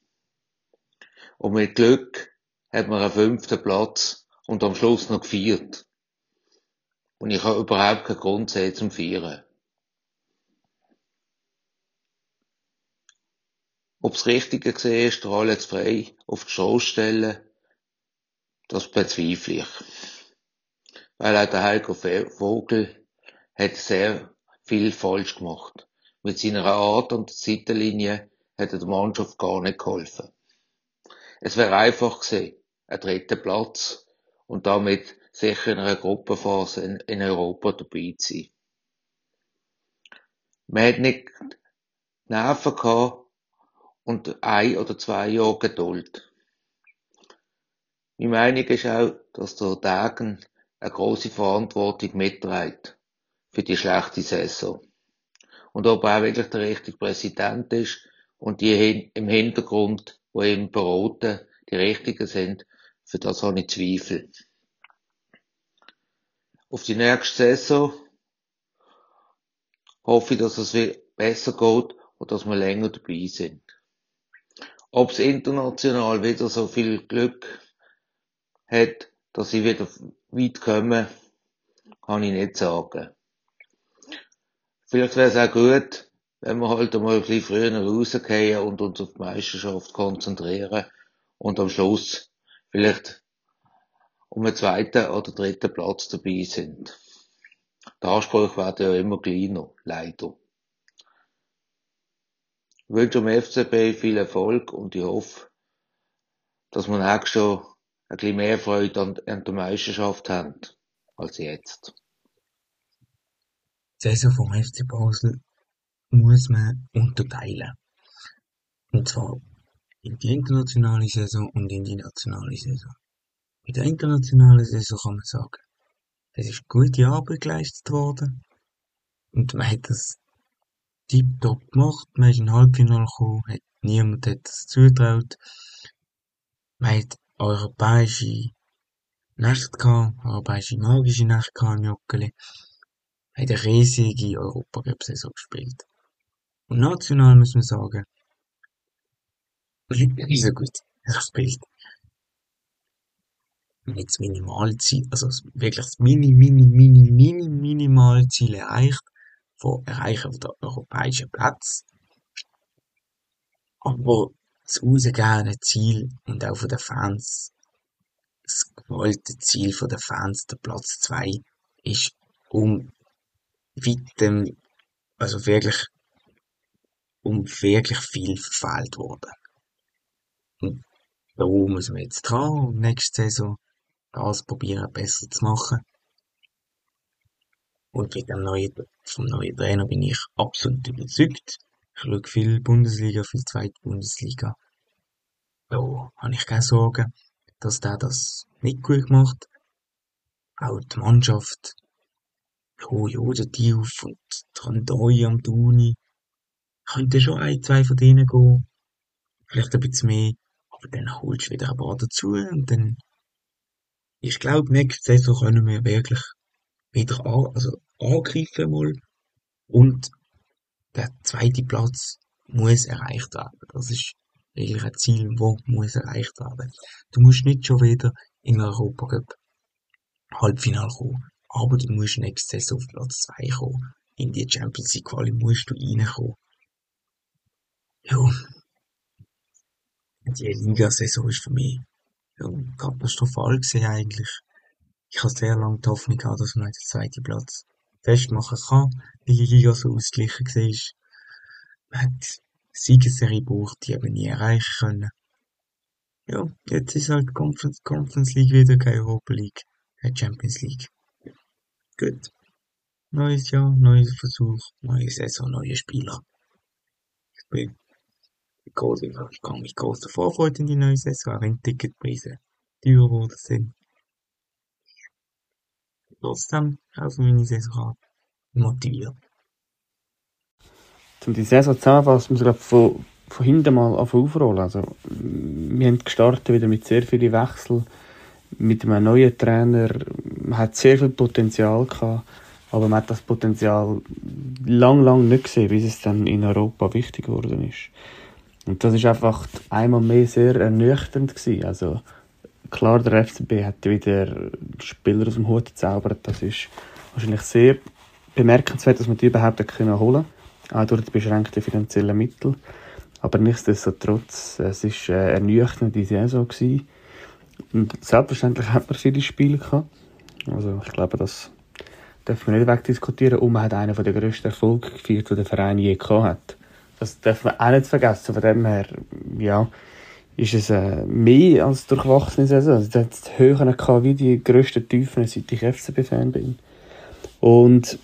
Und mit Glück hat man einen fünften Platz und am Schluss noch gefeiert. Und ich habe überhaupt keinen Grund gesehen zum Feiern. Ob's Richtige gesehen ist, jetzt frei auf die Show stellen, das bezweifle ich. Weil auch der Heiko Vogel hat sehr viel falsch gemacht. Mit seiner Art und Seitenlinie hat er der Mannschaft gar nicht geholfen. Es wäre einfach gewesen, ein dritter Platz und damit sicher in einer Gruppenphase in, in Europa dabei zu sein. Man hat nicht Nerven gehabt und ein oder zwei Jahre Geduld. Meine Meinung ist auch, dass der Dagen eine große Verantwortung mitträgt für die schlechte Saison. Und ob er wirklich der richtige Präsident ist und die im Hintergrund, wo ihm beraten, die richtigen sind, für das habe ich Zweifel. Auf die nächste Saison hoffe ich, dass es besser geht und dass wir länger dabei sind. Ob es international wieder so viel Glück hat, dass sie wieder weit kommen, kann ich nicht sagen. Vielleicht wäre es auch gut, wenn wir halt einmal ein bisschen früher rausgehen und uns auf die Meisterschaft konzentrieren und am Schluss vielleicht um einen zweiten oder dritten Platz dabei sind. Der Anspruch wird ja immer kleiner, leider. Ich wünsche dem FCB viel Erfolg und ich hoffe, dass wir nächstes Jahr ein bisschen mehr Freude an, an der Meisterschaft haben als jetzt. Die Saison vom FC Basel muss man unterteilen. Und zwar in die internationale Saison und in die nationale Saison. In der internationalen Saison kann man sagen, es ist gute Arbeit geleistet worden und man hat das tiptop gemacht. Man ist in Halbfinale gekommen, hat, niemand hat das zutraut. Man hat europäische Nächte gehabt, europäische magische Nächte gehabt im Joggeli. Man hat eine riesige Europacup-Saison gespielt. Und national muss man sagen, nicht so gut gespielt. Das Minimalziel, also wirklich das Mini, Mini, Mini, Mini, Minimalziel erreicht, von Erreichen der europäischen Platz. Aber das rausgegebene Ziel und auch von den Fans, das gewollte Ziel von den Fans, der Platz 2, ist um weitem, also wirklich, um wirklich viel verfehlt worden. Und da muss man jetzt dran nächste Saison das probieren besser zu machen. Und mit dem neuen, vom neuen Trainer bin ich absolut überzeugt. Ich schaue viel Bundesliga, viel zweite Bundesliga. Da habe ich keine Sorgen, dass der das nicht gut macht. Auch die Mannschaft, ja, ja, der Diouf und der Randoi am Tuni, könnte schon ein, zwei von denen gehen. Vielleicht ein bisschen mehr. Aber dann holst du wieder ein paar dazu und dann, ich glaube, nächste Saison können wir wirklich wieder an, also angreifen mal und der zweite Platz muss erreicht werden. Das ist eigentlich ein Ziel, das muss erreicht werden. Du musst nicht schon wieder in den Europacup Halbfinale kommen, aber du musst nächste Saison auf Platz 2 kommen. In die Champions League Quali musst du reinkommen. Ja. Die Liga-Saison ist für mich katastrophal gesehen eigentlich. Ich habe sehr lange die Hoffnung gehabt, dass man den zweiten Platz festmachen kann, weil die Liga so ausgeglichen war. Man hat Siegesserie gebraucht, die eben nie erreichen können. Ja, jetzt ist halt Conference, Conference League wieder keine Europa League, keine Champions League. Gut. Neues Jahr, neuer Versuch, neue Saison, neue Spieler. Ich bin groß, ich kann mich groß davor freuen in die neue Saison, auch wenn Ticketpreise teurer geworden sind. Trotzdem, auch für meine Saison motiviert. Um die Saison zusammenzufassen, muss ich glaube von, von hinten mal aufrollen. Also, wir haben gestartet wieder mit sehr vielen Wechseln, mit einem neuen Trainer. Man hat sehr viel Potenzial gehabt, aber man hat das Potenzial lang, lang nicht gesehen, bis es dann in Europa wichtig geworden ist. Und das ist einfach einmal mehr sehr ernüchternd gewesen. Also, klar, der FCB hat wieder Spieler aus dem Hut gezaubert. Das ist wahrscheinlich sehr bemerkenswert, dass man die überhaupt können holen auch durch die beschränkten finanziellen Mittel. Aber nichtsdestotrotz, es war eine ernüchternde Saison. Gewesen. Und selbstverständlich hat man viele Spiele gehabt. Also ich glaube, das dürfen wir nicht wegdiskutieren. Und man hat einen der grössten Erfolge gefeiert, die der Verein je gehabt hat. Das darf man auch nicht vergessen. Von dem her, ja, ist es äh, mehr als durchwachsene Saison. Also, es hat gehabt wie die grössten Tiefen, seit ich FCB-Fan bin. Und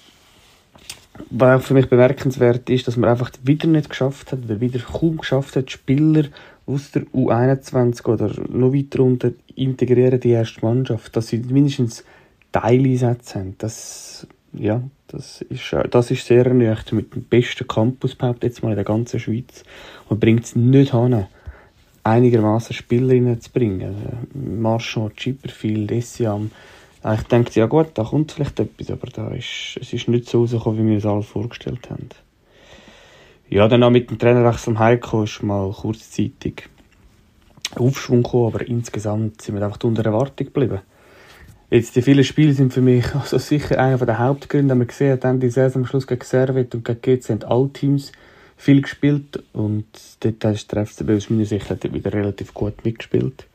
was auch für mich bemerkenswert ist, dass man einfach wieder nicht geschafft hat, oder wieder kaum geschafft hat, Spieler aus der U21 oder noch weiter unter integrieren die erste Mannschaft, dass sie mindestens Teileinsätze haben. Das, ja, das ist, das ist sehr ernüchternd mit dem besten Campus jetzt mal in der ganzen Schweiz und bringt es nicht hin, einigermaßen Spieler zu bringen. Also, Chipperfield, Essiam, ich dachte, ja gut, da kommt vielleicht etwas, aber da ist, es ist nicht so rausgekommen, wie wir es alle vorgestellt haben. Ja, dann auch mit dem Trainerwechsel Heiko ist mal kurzzeitig Aufschwung gekommen, aber insgesamt sind wir einfach unter Erwartung geblieben. Jetzt, die vielen Spiele sind für mich [LAUGHS] also sicher einer der Hauptgründe, haben wir gesehen dann die Saison am Schluss gegen Servet und gegen GC haben alle Teams viel gespielt und dort ist der FCB aus meiner Sicht wieder relativ gut mitgespielt.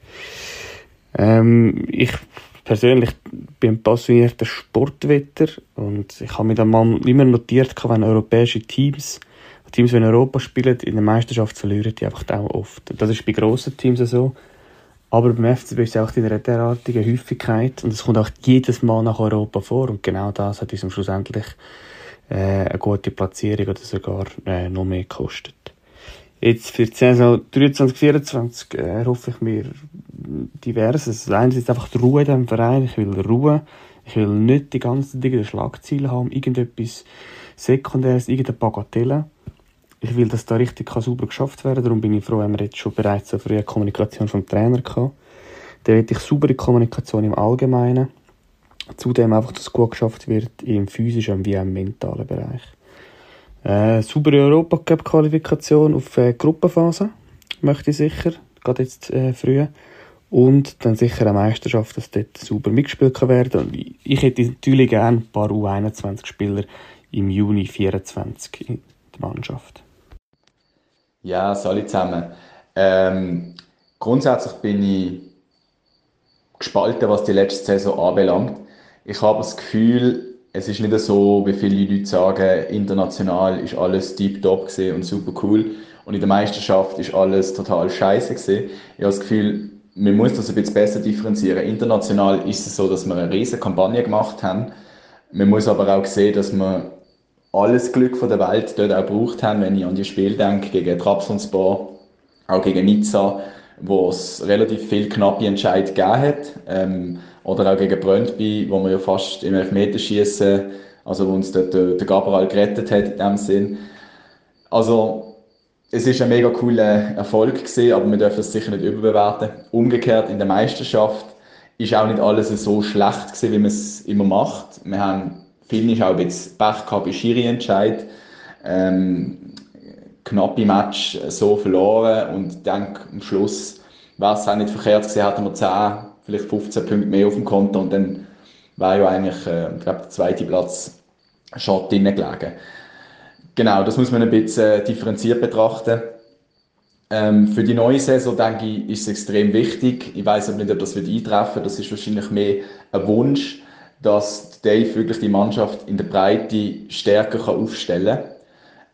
Ähm, ich persönlich bin ein passionierter Sportwetter und ich habe mir dann mal immer notiert, wenn europäische Teams, Teams, die in Europa spielen, in der Meisterschaft verlieren die einfach auch oft. Das ist bei grossen Teams so. Aber beim FCB ist es auch in einer derartigen Häufigkeit und es kommt auch jedes Mal nach Europa vor und genau das hat uns schlussendlich äh, eine gute Platzierung oder sogar äh, noch mehr gekostet. Jetzt für die Saison 23, 24 äh, hoffe ich mir diverses. Das eine ist einfach die Ruhe in diesem Verein. Ich will Ruhe. Ich will nicht die ganze Zeit Schlagziele haben, irgendetwas Sekundäres, irgendeine Bagatelle. Ich will, dass da richtig sauber geschafft werden Darum bin ich froh, wenn wir jetzt schon bereits eine frühe Kommunikation vom Trainer hatten. Dann will ich saubere Kommunikation im Allgemeinen. Zudem einfach, dass gut geschafft wird im physischen wie auch im mentalen Bereich. Äh, saubere Europacup-Qualifikation auf äh, Gruppenphase möchte ich sicher, gerade jetzt äh, früh. Und dann sicher eine Meisterschaft, dass dort sauber mitgespielt kann werden. Und ich hätte natürlich gerne ein paar U21-Spieler im Juni 2024 in der Mannschaft. Ja, alle zusammen. Ähm, grundsätzlich bin ich gespalten, was die letzte Saison anbelangt. Ich habe das Gefühl, es ist nicht so, wie viele Leute sagen, international ist alles deep-top und super cool und in der Meisterschaft ist alles total scheiße. Ich habe das Gefühl, man muss das ein bisschen besser differenzieren. International ist es so, dass wir eine riesige Kampagne gemacht haben. Man muss aber auch sehen, dass wir alles Glück von der Welt dort auch gebraucht haben, wenn ich an die Spiel denke, gegen Trabzonspor, auch gegen Nizza, wo es relativ viel knappe Entscheid gegeben hat. Ähm, oder auch gegen Brøndby, wo wir ja fast im Elfmeterschießen, also wo uns dort der, der Gabriel gerettet hat in dem Sinn. Also, es ist ein mega cooler Erfolg gewesen, aber wir dürfen es sicher nicht überbewerten. Umgekehrt in der Meisterschaft ist auch nicht alles so schlecht gewesen, wie man es immer macht. Wir haben, finde ich, auch bisschen Pech gehabt bei Schiri-Entscheid. ähm, knappe Match so verloren und denke, am Schluss es auch nicht verkehrt gewesen, hätten wir 10, vielleicht 15 Punkte mehr auf dem Konto und dann wäre ja eigentlich, äh, ich glaube, der zweite Platz schon drinnen gelegen. Genau, das muss man ein bisschen differenziert betrachten. Ähm, für die neue Saison, denke ich, ist es extrem wichtig. Ich weiß aber nicht, ob das wird eintreffen. Das ist wahrscheinlich mehr ein Wunsch, dass Dave wirklich die Mannschaft in der Breite stärker kann aufstellen kann.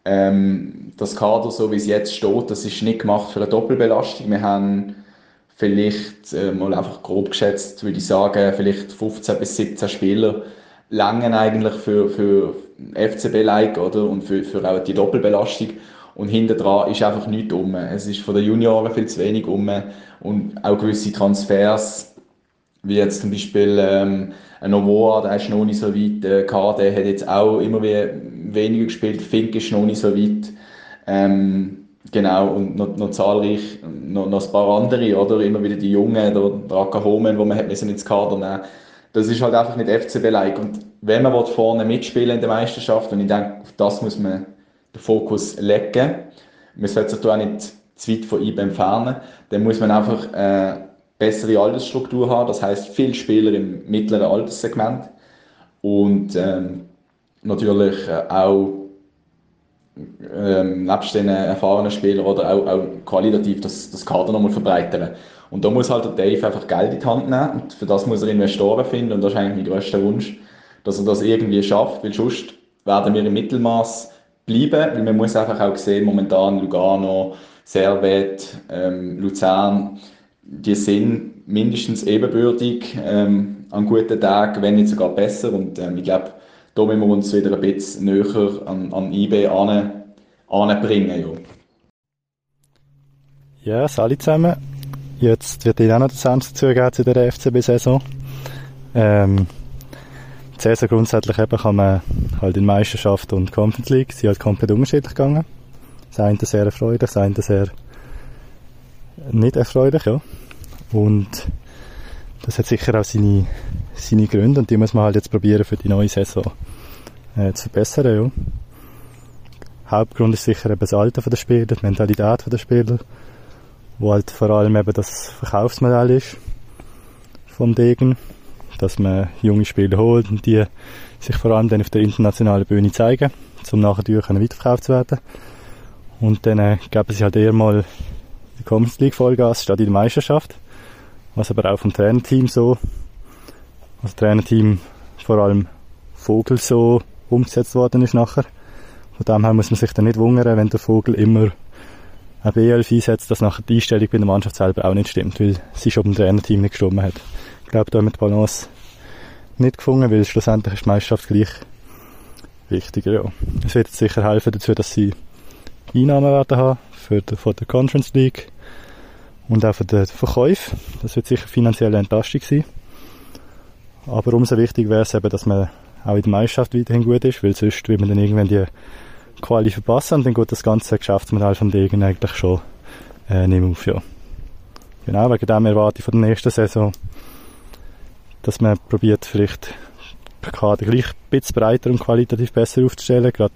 Ähm, das Kader, so wie es jetzt steht, das ist nicht gemacht für eine Doppelbelastung. Wir haben vielleicht, äh, mal einfach grob geschätzt, würde ich sagen, vielleicht 15 bis 17 Spieler langen eigentlich für, für FCB-like, oder? Und für, für auch die Doppelbelastung. Und hinter dran ist einfach nichts um. Es ist von den Junioren viel zu wenig um. Und auch gewisse Transfers, wie jetzt zum Beispiel ähm, ein Novoa, der ist noch nicht so weit. Der KD hat jetzt auch immer wie weniger gespielt. Fink ist noch nicht so weit. Ähm, genau, und noch, noch zahlreich, noch, noch ein paar andere, oder? Immer wieder die Jungen, der, der Aka Homen, wo man hat müssen ins Kader nehmen Das ist halt einfach nicht FCB-like. Und wenn man vorne mitspielen in der Meisterschaft, und ich denke, auf das muss man den Fokus legen. Man sollte sich auch nicht zu weit von ihm entfernen. Dann muss man einfach äh, bessere Altersstruktur haben, das heißt viele Spieler im mittleren Alterssegment. Und ähm, natürlich äh, auch ähm, nebst den erfahrenen Spielern oder auch, auch qualitativ das, das Kader nochmal verbreitern. Und da muss halt der Dave einfach Geld in die Hand nehmen. Und für das muss er Investoren finden. Und das ist eigentlich mein grösster Wunsch, dass er das irgendwie schafft, weil sonst werden wir im Mittelmaß bleiben, weil man muss einfach auch sehen, momentan Lugano, Servet, ähm, Luzern, die sind mindestens ebenbürtig ähm, an guten Tagen, wenn nicht sogar besser und ähm, ich glaube, da müssen wir uns wieder ein bisschen näher an, an IB an, anbringen. Ja. ja, alle zusammen. Jetzt wird Ihnen auch noch der Senf dazugeben zu der FCB-Saison. Ähm, die Saison grundsätzlich eben kann man halt in Meisterschaft und Conference League, sie halt komplett unterschiedlich gegangen. Das eine sehr erfreulich, das eine sehr nicht erfreulich, ja. Und das hat sicher auch seine, seine Gründe und die muss man halt jetzt probieren für die neue Saison äh, zu verbessern, ja. Hauptgrund ist sicher eben das Alter der Spieler, die Mentalität der Spieler, wo halt vor allem eben das Verkaufsmodell ist vom Degen dass man junge Spieler holt und die sich vor allem dann auf der internationalen Bühne zeigen, um nachher weiterverkauft zu werden. Und dann äh, geben sie halt eher mal die Conference League Vollgas statt in der Meisterschaft. Was aber auch vom Trainerteam so, also das Trainerteam vor allem Vogel so umgesetzt worden ist nachher. Von dem her muss man sich dann nicht wundern, wenn der Vogel immer ein B11 einsetzt, dass nachher die Einstellung bei der Mannschaft selber auch nicht stimmt, weil sie schon beim Trainerteam nicht gestimmt hat. Ich glaube, da haben wir die Balance nicht gefunden, weil schlussendlich ist die Meisterschaft gleich wichtiger. Ja. Es wird sicher helfen dazu, dass sie Einnahmen werden haben für die, von der Conference League und auch für den Verkauf. Das wird sicher finanzielle Entlastung sein. Aber umso wichtiger wäre es eben, dass man auch in der Meisterschaft weiterhin gut ist, weil sonst will man dann irgendwann die Quali verpassen und dann geht das ganze Geschäftsmodell von Degen eigentlich schon äh, nicht mehr auf. Ja. Genau, wegen dem erwarte ich von der nächsten Saison dass man probiert, vielleicht den Kader gleich ein bisschen breiter und qualitativ besser aufzustellen, gerade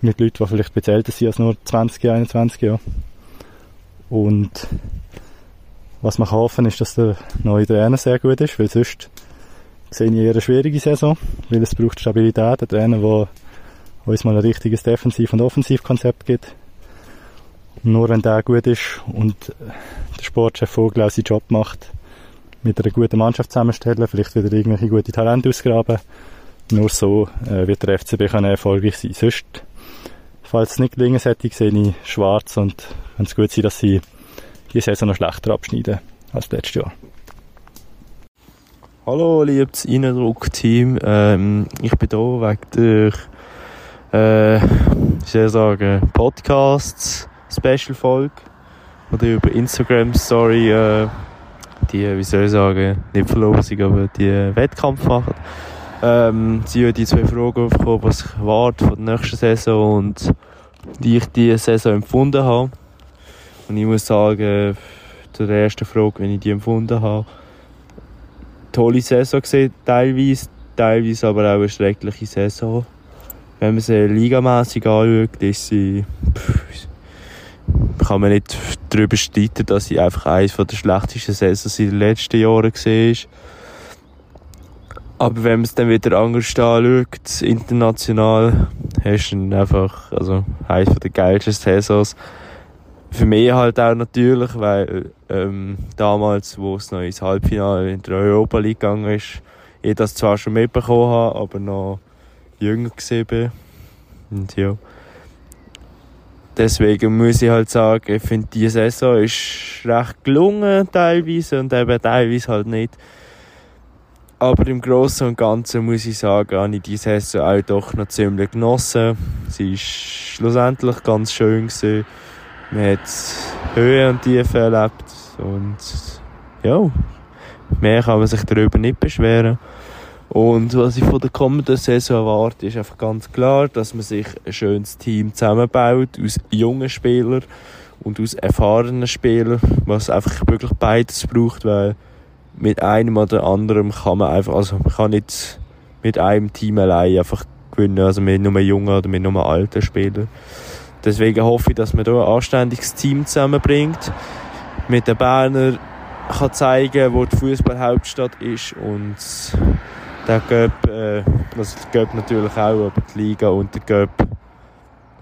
mit Leuten, die vielleicht ein sind als nur 20, 21 Jahre. Und was man hoffen ist, dass der neue Trainer sehr gut ist, weil sonst sehe ich eher eine schwierige Saison, weil es braucht Stabilität, ein Trainer, der uns mal ein richtiges Defensiv- und Offensivkonzept gibt. Nur wenn der gut ist und der Sportchef Vogel auch seinen Job macht, mit einer guten Mannschaft zusammenstellen, vielleicht wieder irgendwelche gute Talente ausgraben. Nur so äh, wird der FCB können erfolgreich sein. Sonst, falls es nicht gelingen sollte, sehe ich schwarz und kann es gut sein, dass sie die Saison noch schlechter abschneiden als letztes Jahr. Hallo, liebes Innendruck-Team. Ähm, ich bin hier wegen der, äh, ich soll sagen, Podcasts, Special-Folge, oder über Instagram-Story, äh, die, wie soll ich sagen, nicht Verlosung, aber die Wettkampf machen. Ähm, sie haben die zwei Fragen aufgekommen, was ich warte von der nächsten Saison und wie ich diese Saison empfunden habe. Und ich muss sagen, zu der ersten Frage, wenn ich die empfunden habe, tolle Saison gesehen, teilweise, teilweise aber auch eine schreckliche Saison. wenn man sie ligamässig anschaut, ist sie, pff, kann man nicht darüber streiten, dass sie einfach eines der schlechtesten Saisons in den letzten Jahren war. Aber wenn man es dann wieder anders anschaut, international, hast du dann einfach, also, eines der geilsten Saisons. Für mich halt auch natürlich, weil, ähm, damals, wo es noch ins Halbfinale in der Europa League gegangen ist, ich das zwar schon mitbekommen habe, aber noch jünger gesehen bin. Und ja. Deswegen muss ich halt sagen, ich finde, die Saison ist recht gelungen teilweise und eben teilweise halt nicht. Aber im Großen und Ganzen muss ich sagen, habe ich die Saison auch doch noch ziemlich genossen. Sie war schlussendlich ganz schön. Gewesen. Man hat Höhe und Tiefe erlebt. Und ja, mehr kann man sich darüber nicht beschweren. Und was ich von der kommenden Saison erwarte, ist einfach ganz klar, dass man sich ein schönes Team zusammenbaut aus jungen Spielern und aus erfahrenen Spielern, was einfach wirklich beides braucht, weil mit einem oder anderem kann man einfach, also man kann nicht mit einem Team allein einfach gewinnen, also mit nur jungen oder mit nur alten Spielern. Deswegen hoffe ich, dass man hier ein anständiges Team zusammenbringt, mit den Berner kann zeigen, wo die Fußballhauptstadt ist und der Göpp, äh, also der Göpp natürlich auch, aber die Liga und der Göpp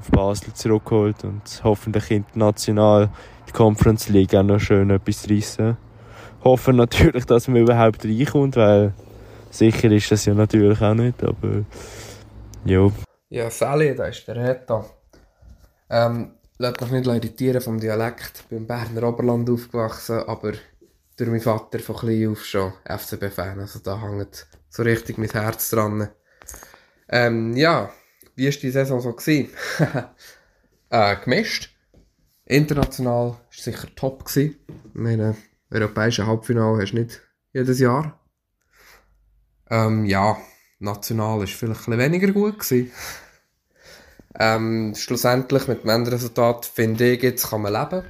auf Basel zurückholt und hoffentlich international die Conference League auch noch schön etwas reissen hoffen natürlich, dass man überhaupt reinkommt, weil sicher ist das ja natürlich auch nicht, aber ja. Ja, Sally, da ist der Retta. Ähm, lasst mich nicht irritieren vom Dialekt. Ich bin im Berner Oberland aufgewachsen, aber durch meinen Vater von klein auf schon FCB-Fan. Also da hängt so richtig mein Herz dran. Ähm, ja, wie war die Saison so? Gewesen? [LAUGHS] äh, gemischt. International war sicher top. Gewesen. Ich meine, europäische Halbfinale hast du nicht jedes Jahr. Ähm, ja, national war vielleicht ein weniger gut. Gewesen. Ähm, schlussendlich mit dem Endresultat finde ich, jetzt kann man leben.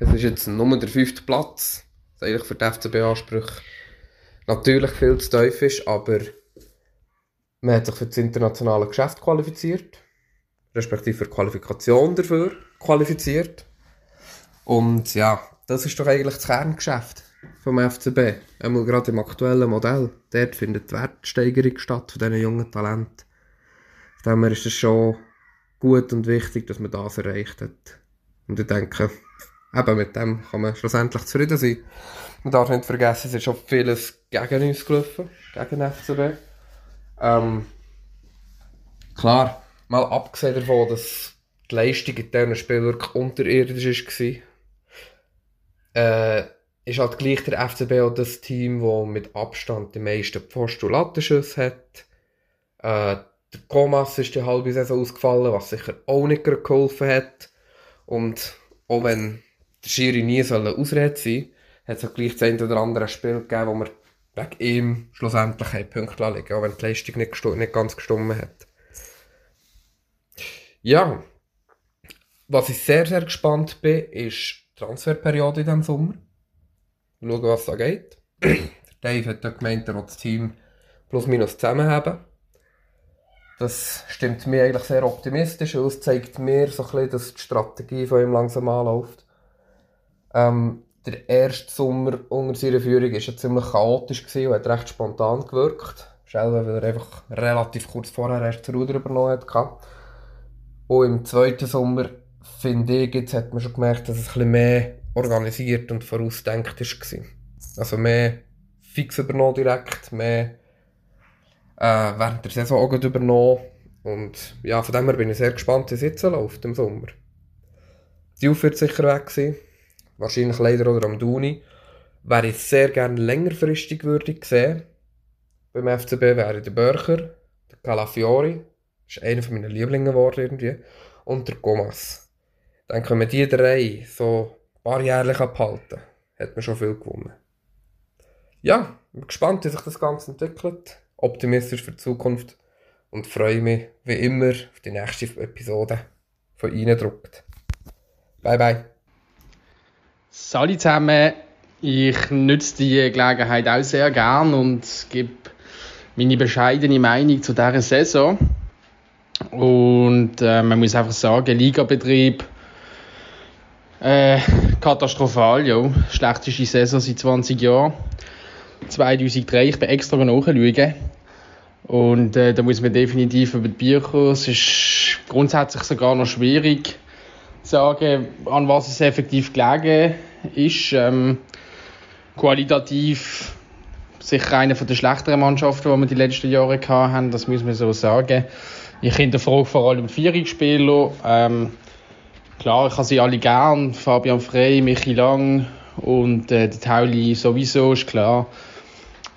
Es ist jetzt nur der fünfte Platz, was eigentlich für die FCB-Ansprüche natürlich viel zu tief ist, aber man hat sich für das internationale Geschäft qualifiziert, respektive für die Qualifikation dafür qualifiziert. Und ja, das ist doch eigentlich das Kerngeschäft vom FCB. Einmal gerade im aktuellen Modell. Dort findet die Wertsteigerung statt von diesen jungen Talenten. Von dem ist es schon gut und wichtig, dass man das erreicht hat. Und ich denke, [LAUGHS] eben mit dem kann man schlussendlich zufrieden sein. Man darf nicht vergessen, es ist schon vieles gegen uns gelaufen, gegen den FCB. Ähm, klar, mal abgesehen davon, dass die Leistung in diesem Spiel wirklich unterirdisch war, äh, ist halt gleich der FCB auch das Team, das mit Abstand die meisten Lattenschüsse hat. Äh, der Comas ist die halbe Saison ausgefallen, was sicher auch nicht geholfen hat. Und auch wenn der Schiri nie Ausrede sein hat es auch gleich das eine oder andere Spiel gegeben, wo wir wegen ihm schlussendlich Punkte liegen, auch wenn die Leistung nicht, nicht ganz gestummen hat. Ja, was ich sehr, sehr gespannt bin, ist Transferperiode in diesem Sommer. Schauen, was da geht. [CLEARS THROAT] Dave hat ja gemeint, er will das Team plus minus zusammenhaben. Das stimmt mir eigentlich sehr optimistisch, weil es zeigt mir so ein bisschen, dass die Strategie von ihm langsam anläuft. Ähm, der erste Sommer unter seiner Führung war ja ziemlich chaotisch und hat recht spontan gewirkt. Schnell, weil er einfach relativ kurz vorher erst das Ruder übernommen hat. Und im zweiten Sommer finde ich, jetzt hat man schon gemerkt, dass es ein bisschen mehr organisiert und vorausdenkt war. Also mehr fix übernommen direkt, mehr äh, während der Saison auch übernommen. Und ja, von dem her bin ich sehr gespannt, wie es jetzt läuft im Sommer. Die Auf wird sicher weg sein. Wahrscheinlich leider oder am Duni. Wer ich sehr gerne längerfristig würde sehen beim FCB wäre der Börcher, der Calafiori, ist einer meiner Lieblinge geworden irgendwie, und der Gomas. Dann können wir die drei so ein paar jährlich abhalten. Hat man schon viel gewonnen. Ja, ich bin gespannt, wie sich das Ganze entwickelt. Optimistisch für die Zukunft. Und freue mich, wie immer, auf die nächste Episode von Ihnen druckt. Bye, bye. Salut zusammen. Ich nutze die Gelegenheit auch sehr gern und gebe meine bescheidene Meinung zu dieser Saison. Und äh, man muss einfach sagen, Ligabetrieb äh, katastrophal, ja. Schlechteste Saison seit 20 Jahren. 2003, ich bin extra nachschauen. Und äh, da muss man definitiv über die kommen. Es ist grundsätzlich sogar noch schwierig zu sagen, an was es effektiv gelegen ist. Ähm, qualitativ sicher eine der schlechteren Mannschaften, die wir die letzten Jahre hatten, das muss man so sagen. Ich hinterfrage vor allem die Vierungsspieler. Ähm, klar, ich habe sie alle gern. Fabian Frey, Michi Lang und äh, der Tauli sowieso, ist klar.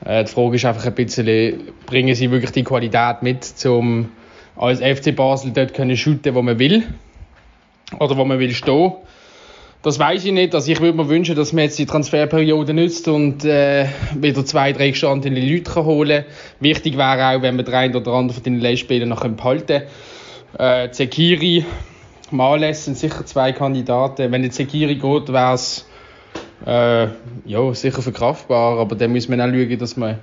Äh, die Frage ist einfach ein bisschen, bringen sie wirklich die Qualität mit, um als FC Basel dort können shooten, wo man will oder wo man will stehen. Das weiß ich nicht. Also ich würde mir wünschen, dass man jetzt die Transferperiode nützt und äh, wieder zwei, drei gestandene Leute holen kann. Wichtig wäre auch, wenn man den einen oder anderen von den Leihspielern noch behalten äh, Zekiri, Males sind sicher zwei Kandidaten. Wenn der Zekiri geht, wäre es äh, ja, sicher verkraftbar, aber dann muss man auch schauen, dass man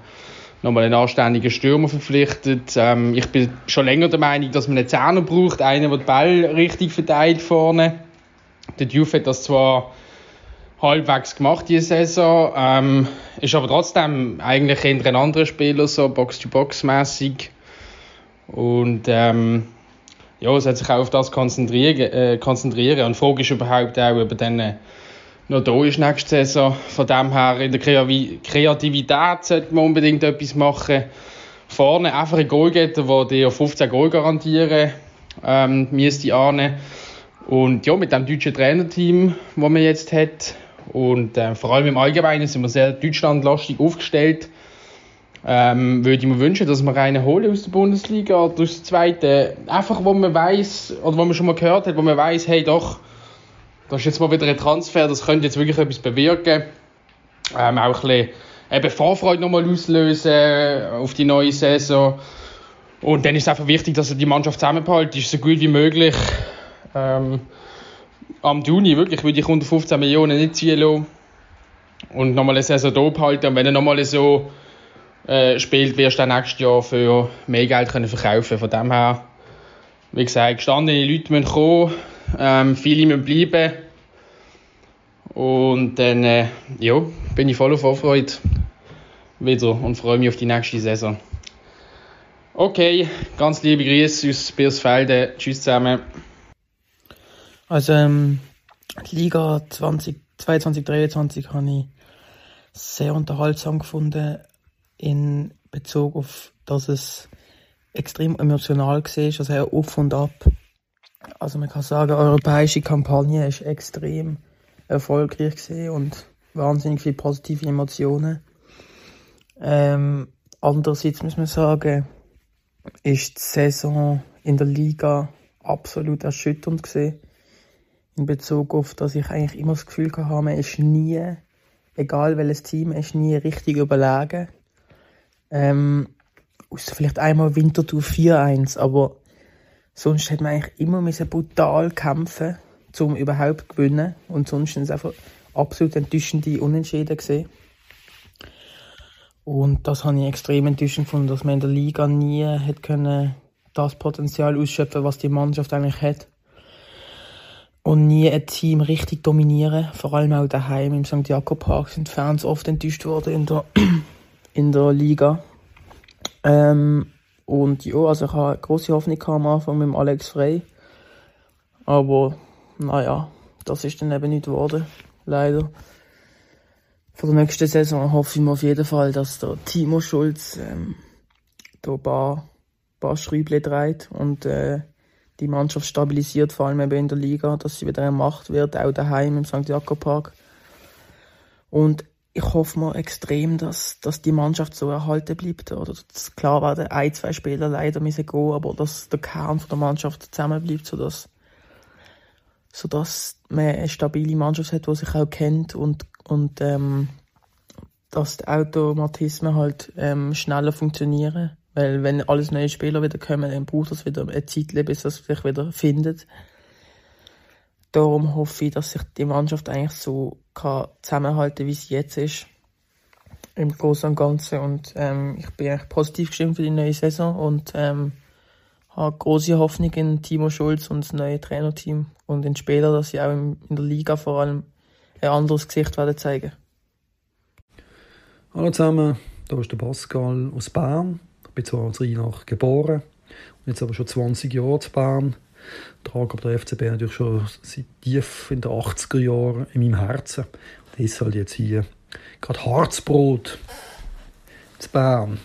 nochmal einen anständigen Stürmer verpflichtet. Ähm, ich bin schon länger der Meinung, dass man einen Zehner braucht, einen, der den Ball richtig verteilt vorne. Der Diouf hat das zwar halbwegs gemacht diese Saison, ähm, ist aber trotzdem eigentlich eher ein anderer Spieler, so Box-to-Box-mäßig. Und ähm, ja, es hat sich auch auf das konzentrieren, äh, konzentrieren. Und die Frage ist überhaupt auch, ob er dann äh, noch da ist nächste Saison. Von dem her, in der Kreativität sollte man unbedingt etwas machen. Vorne einfach einen Goalgetter, der dir 15 Goal garantieren ähm, müsste ahnen. Und ja, mit dem deutschen Trainerteam, das man jetzt hat, und äh, vor allem im Allgemeinen sind wir sehr deutschlandlastig aufgestellt, ähm, würde ich mir wünschen, dass wir einen holen aus der Bundesliga oder aus der zweiten. Einfach, wo man weiß oder wo man schon mal gehört hat, wo man weiß, hey doch, das ist jetzt mal wieder ein Transfer, das könnte jetzt wirklich etwas bewirken. Ähm, auch ein bisschen eben Vorfreude nochmal auslösen auf die neue Saison. Und dann ist es einfach wichtig, dass er die Mannschaft zusammenhält, ist so gut wie möglich. Ähm, am Juni wirklich würde ich unter 15 Millionen nicht ziehen lassen. Und nochmal eine Saison da behalten. Und wenn er nochmal so äh, spielt, wirst du dann nächstes Jahr für mehr Geld können verkaufen Von dem her, wie gesagt, gestandene Leute müssen kommen, ähm, viele müssen bleiben. Und dann äh, ja, bin ich voll auf Vorfreude wieder und freue mich auf die nächste Saison. Okay, ganz liebe Grüße aus Biersfelden. Tschüss zusammen. Also ähm, die Liga 20, 22, 23 habe ich sehr unterhaltsam gefunden in Bezug auf, dass es extrem emotional war, also sehr auf und ab. Also man kann sagen, die europäische Kampagne ist extrem erfolgreich und wahnsinnig viele positive Emotionen. Ähm, andererseits muss man sagen, ist die Saison in der Liga absolut erschütternd gewesen. In Bezug auf, dass ich eigentlich immer das Gefühl hatte, man ist nie, egal welches Team, ist nie richtig überlegen. Ähm, außer vielleicht einmal Winterthur 4-1, aber sonst hat man eigentlich immer müssen brutal kämpfen, um überhaupt zu gewinnen. Und sonst sind es einfach absolut enttäuschende Unentschieden gesehen. Und das habe ich extrem enttäuschend gefunden, dass man in der Liga nie hat können das Potenzial ausschöpfen, was die Mannschaft eigentlich hat. Und nie ein Team richtig dominieren. Vor allem auch daheim im St. Jakob Park sind Fans oft enttäuscht worden in der, in der Liga. Ähm, und ja, also ich habe große Hoffnung am Anfang mit dem Alex Frey. Aber naja, das ist dann eben nicht geworden. Leider. Für die nächste Saison hoffe ich mir auf jeden Fall, dass der Timo Schulz ähm, da ein paar, paar Schräubchen dreht und äh, die Mannschaft stabilisiert, vor allem eben in der Liga, dass sie wieder eine Macht wird, auch daheim im St. Jakob Park. Und ich hoffe mir extrem, dass, dass die Mannschaft so erhalten bleibt. Oder dass, klar werden ein, zwei Spieler leider müssen gehen, aber dass der Kern von der Mannschaft zusammenbleibt, sodass, sodass man eine stabile Mannschaft hat, die sich auch kennt und, und ähm, dass die Automatismen halt ähm, schneller funktionieren. Weil wenn alles neue Spieler wieder kommen, dann braucht es wieder eine Zeit, bis das sich wieder findet. Darum hoffe ich, dass sich die Mannschaft eigentlich so kann zusammenhalten, wie sie jetzt ist. Im Großen und Ganzen. Und ähm, ich bin eigentlich positiv gestimmt für die neue Saison und ähm, habe große Hoffnung in Timo Schulz und das neue Trainerteam und in Spieler, dass sie auch in der Liga vor allem ein anderes Gesicht werden zeigen. Hallo zusammen, da ist der Pascal aus Bern. Ich bin zwar als Rheinach geboren, jetzt aber schon 20 Jahre in Bern. Trage aber der FCB natürlich schon seit tief in den 80er Jahren in meinem Herzen. Das ist halt jetzt hier gerade Harzbrot in Bern.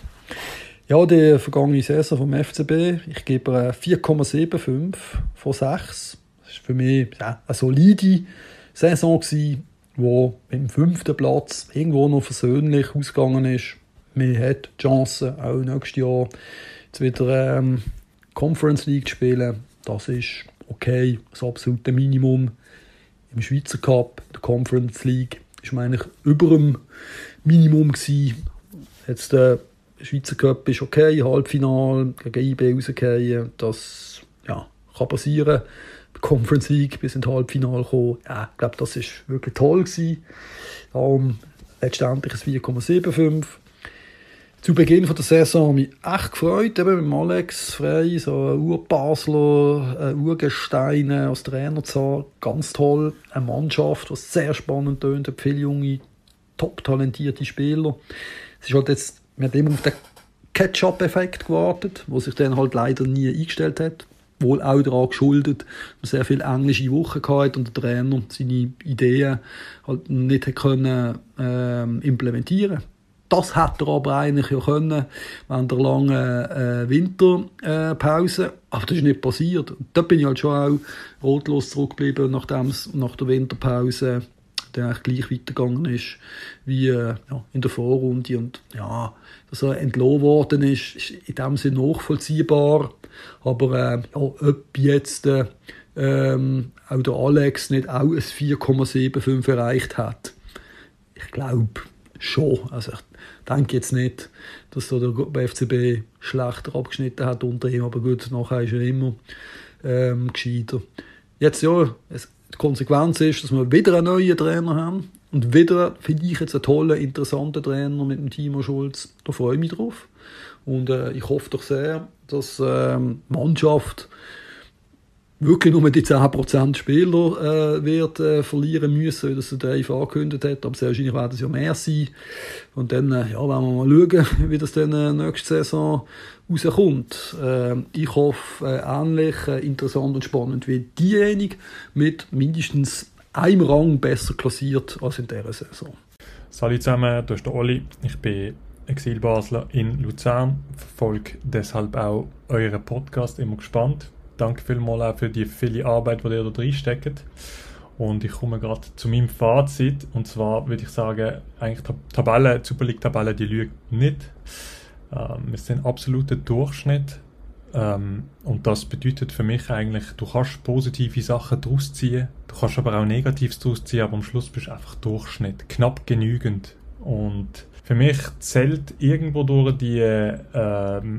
Ja, die vergangene Saison vom FCB, ich gebe 4,75 von 6. Das war für mich ja, eine solide Saison, gewesen, wo im fünften Platz irgendwo noch versöhnlich ausgegangen ist. Man hat die Chance, auch nächstes Jahr jetzt wieder ähm, Conference League zu spielen. Das ist okay, das absolute Minimum. Im Schweizer Cup, der Conference League, ist man eigentlich über dem Minimum gewesen. Jetzt der Schweizer Cup ist okay, Halbfinale gegen IB rausgehen, das ja, kann passieren. Conference League bis ins Halbfinale kommen, ja, ich glaube, das ist wirklich toll gewesen. Darum letztendlich ein 4,75. Zu Beginn von der Saison mich echt gefreut, eben mit Alex Frey, so ein Urbasler, ein Urgestein als Trainer zu haben. Ganz toll. Eine Mannschaft, die sehr spannend tönt, viele junge, top talentierte Spieler. Es ist halt jetzt, wir haben immer auf den Ketchup-Effekt gewartet, wo sich dann halt leider nie eingestellt hat. Wohl auch daran geschuldet, dass er sehr viele englische Wochen hatte und der Trainer seine Ideen halt nicht können, ähm, implementieren das hätte er aber eigentlich ja können während der langen äh, Winterpause. Aber das ist nicht passiert. Da bin ich halt schon auch rotlos zurückgeblieben, nachdem es nach der Winterpause der eigentlich gleich weitergegangen ist wie äh, ja, in der Vorrunde. Und ja, dass er entlohnt worden ist, ist in dem Sinne nachvollziehbar. Aber äh, ja, ob jetzt äh, ähm, auch der Alex nicht auch ein 4,75 erreicht hat, ich glaube schon. Also denke jetzt nicht, dass da der FCB schlechter abgeschnitten hat unter ihm, aber gut, nachher ist er immer ähm, gescheiter. Jetzt ja, es, die Konsequenz ist, dass wir wieder einen neuen Trainer haben und wieder finde ich jetzt einen tollen, interessanten Trainer mit dem Timo Schulz. Da freue ich mich drauf und äh, ich hoffe doch sehr, dass ähm, die Mannschaft wirklich nur die 10% Spieler äh, wird äh, verlieren müssen, wie das der Dave angekündigt hat. Aber sehr wahrscheinlich werden es ja mehr sein. Und dann äh, ja, werden wir mal schauen, [LAUGHS] wie das dann äh, nächste Saison rauskommt. Äh, ich hoffe, äh, ähnlich äh, interessant und spannend wie diejenige mit mindestens einem Rang besser klassiert als in dieser Saison. Salut zusammen, du bist der Oli. Ich bin Exilbasler in Luzern, verfolge deshalb auch euren Podcast immer gespannt danke vielmals auch für die viele Arbeit, die ihr da reinsteckt. Und ich komme gerade zu meinem Fazit. Und zwar würde ich sagen, eigentlich die Tabelle, die Super League-Tabelle, die lügt nicht. Ähm, wir sind absoluter Durchschnitt. Ähm, und das bedeutet für mich eigentlich, du kannst positive Sachen daraus ziehen, du kannst aber auch Negatives daraus ziehen, aber am Schluss bist du einfach Durchschnitt. Knapp genügend. Und für mich zählt irgendwo durch die äh,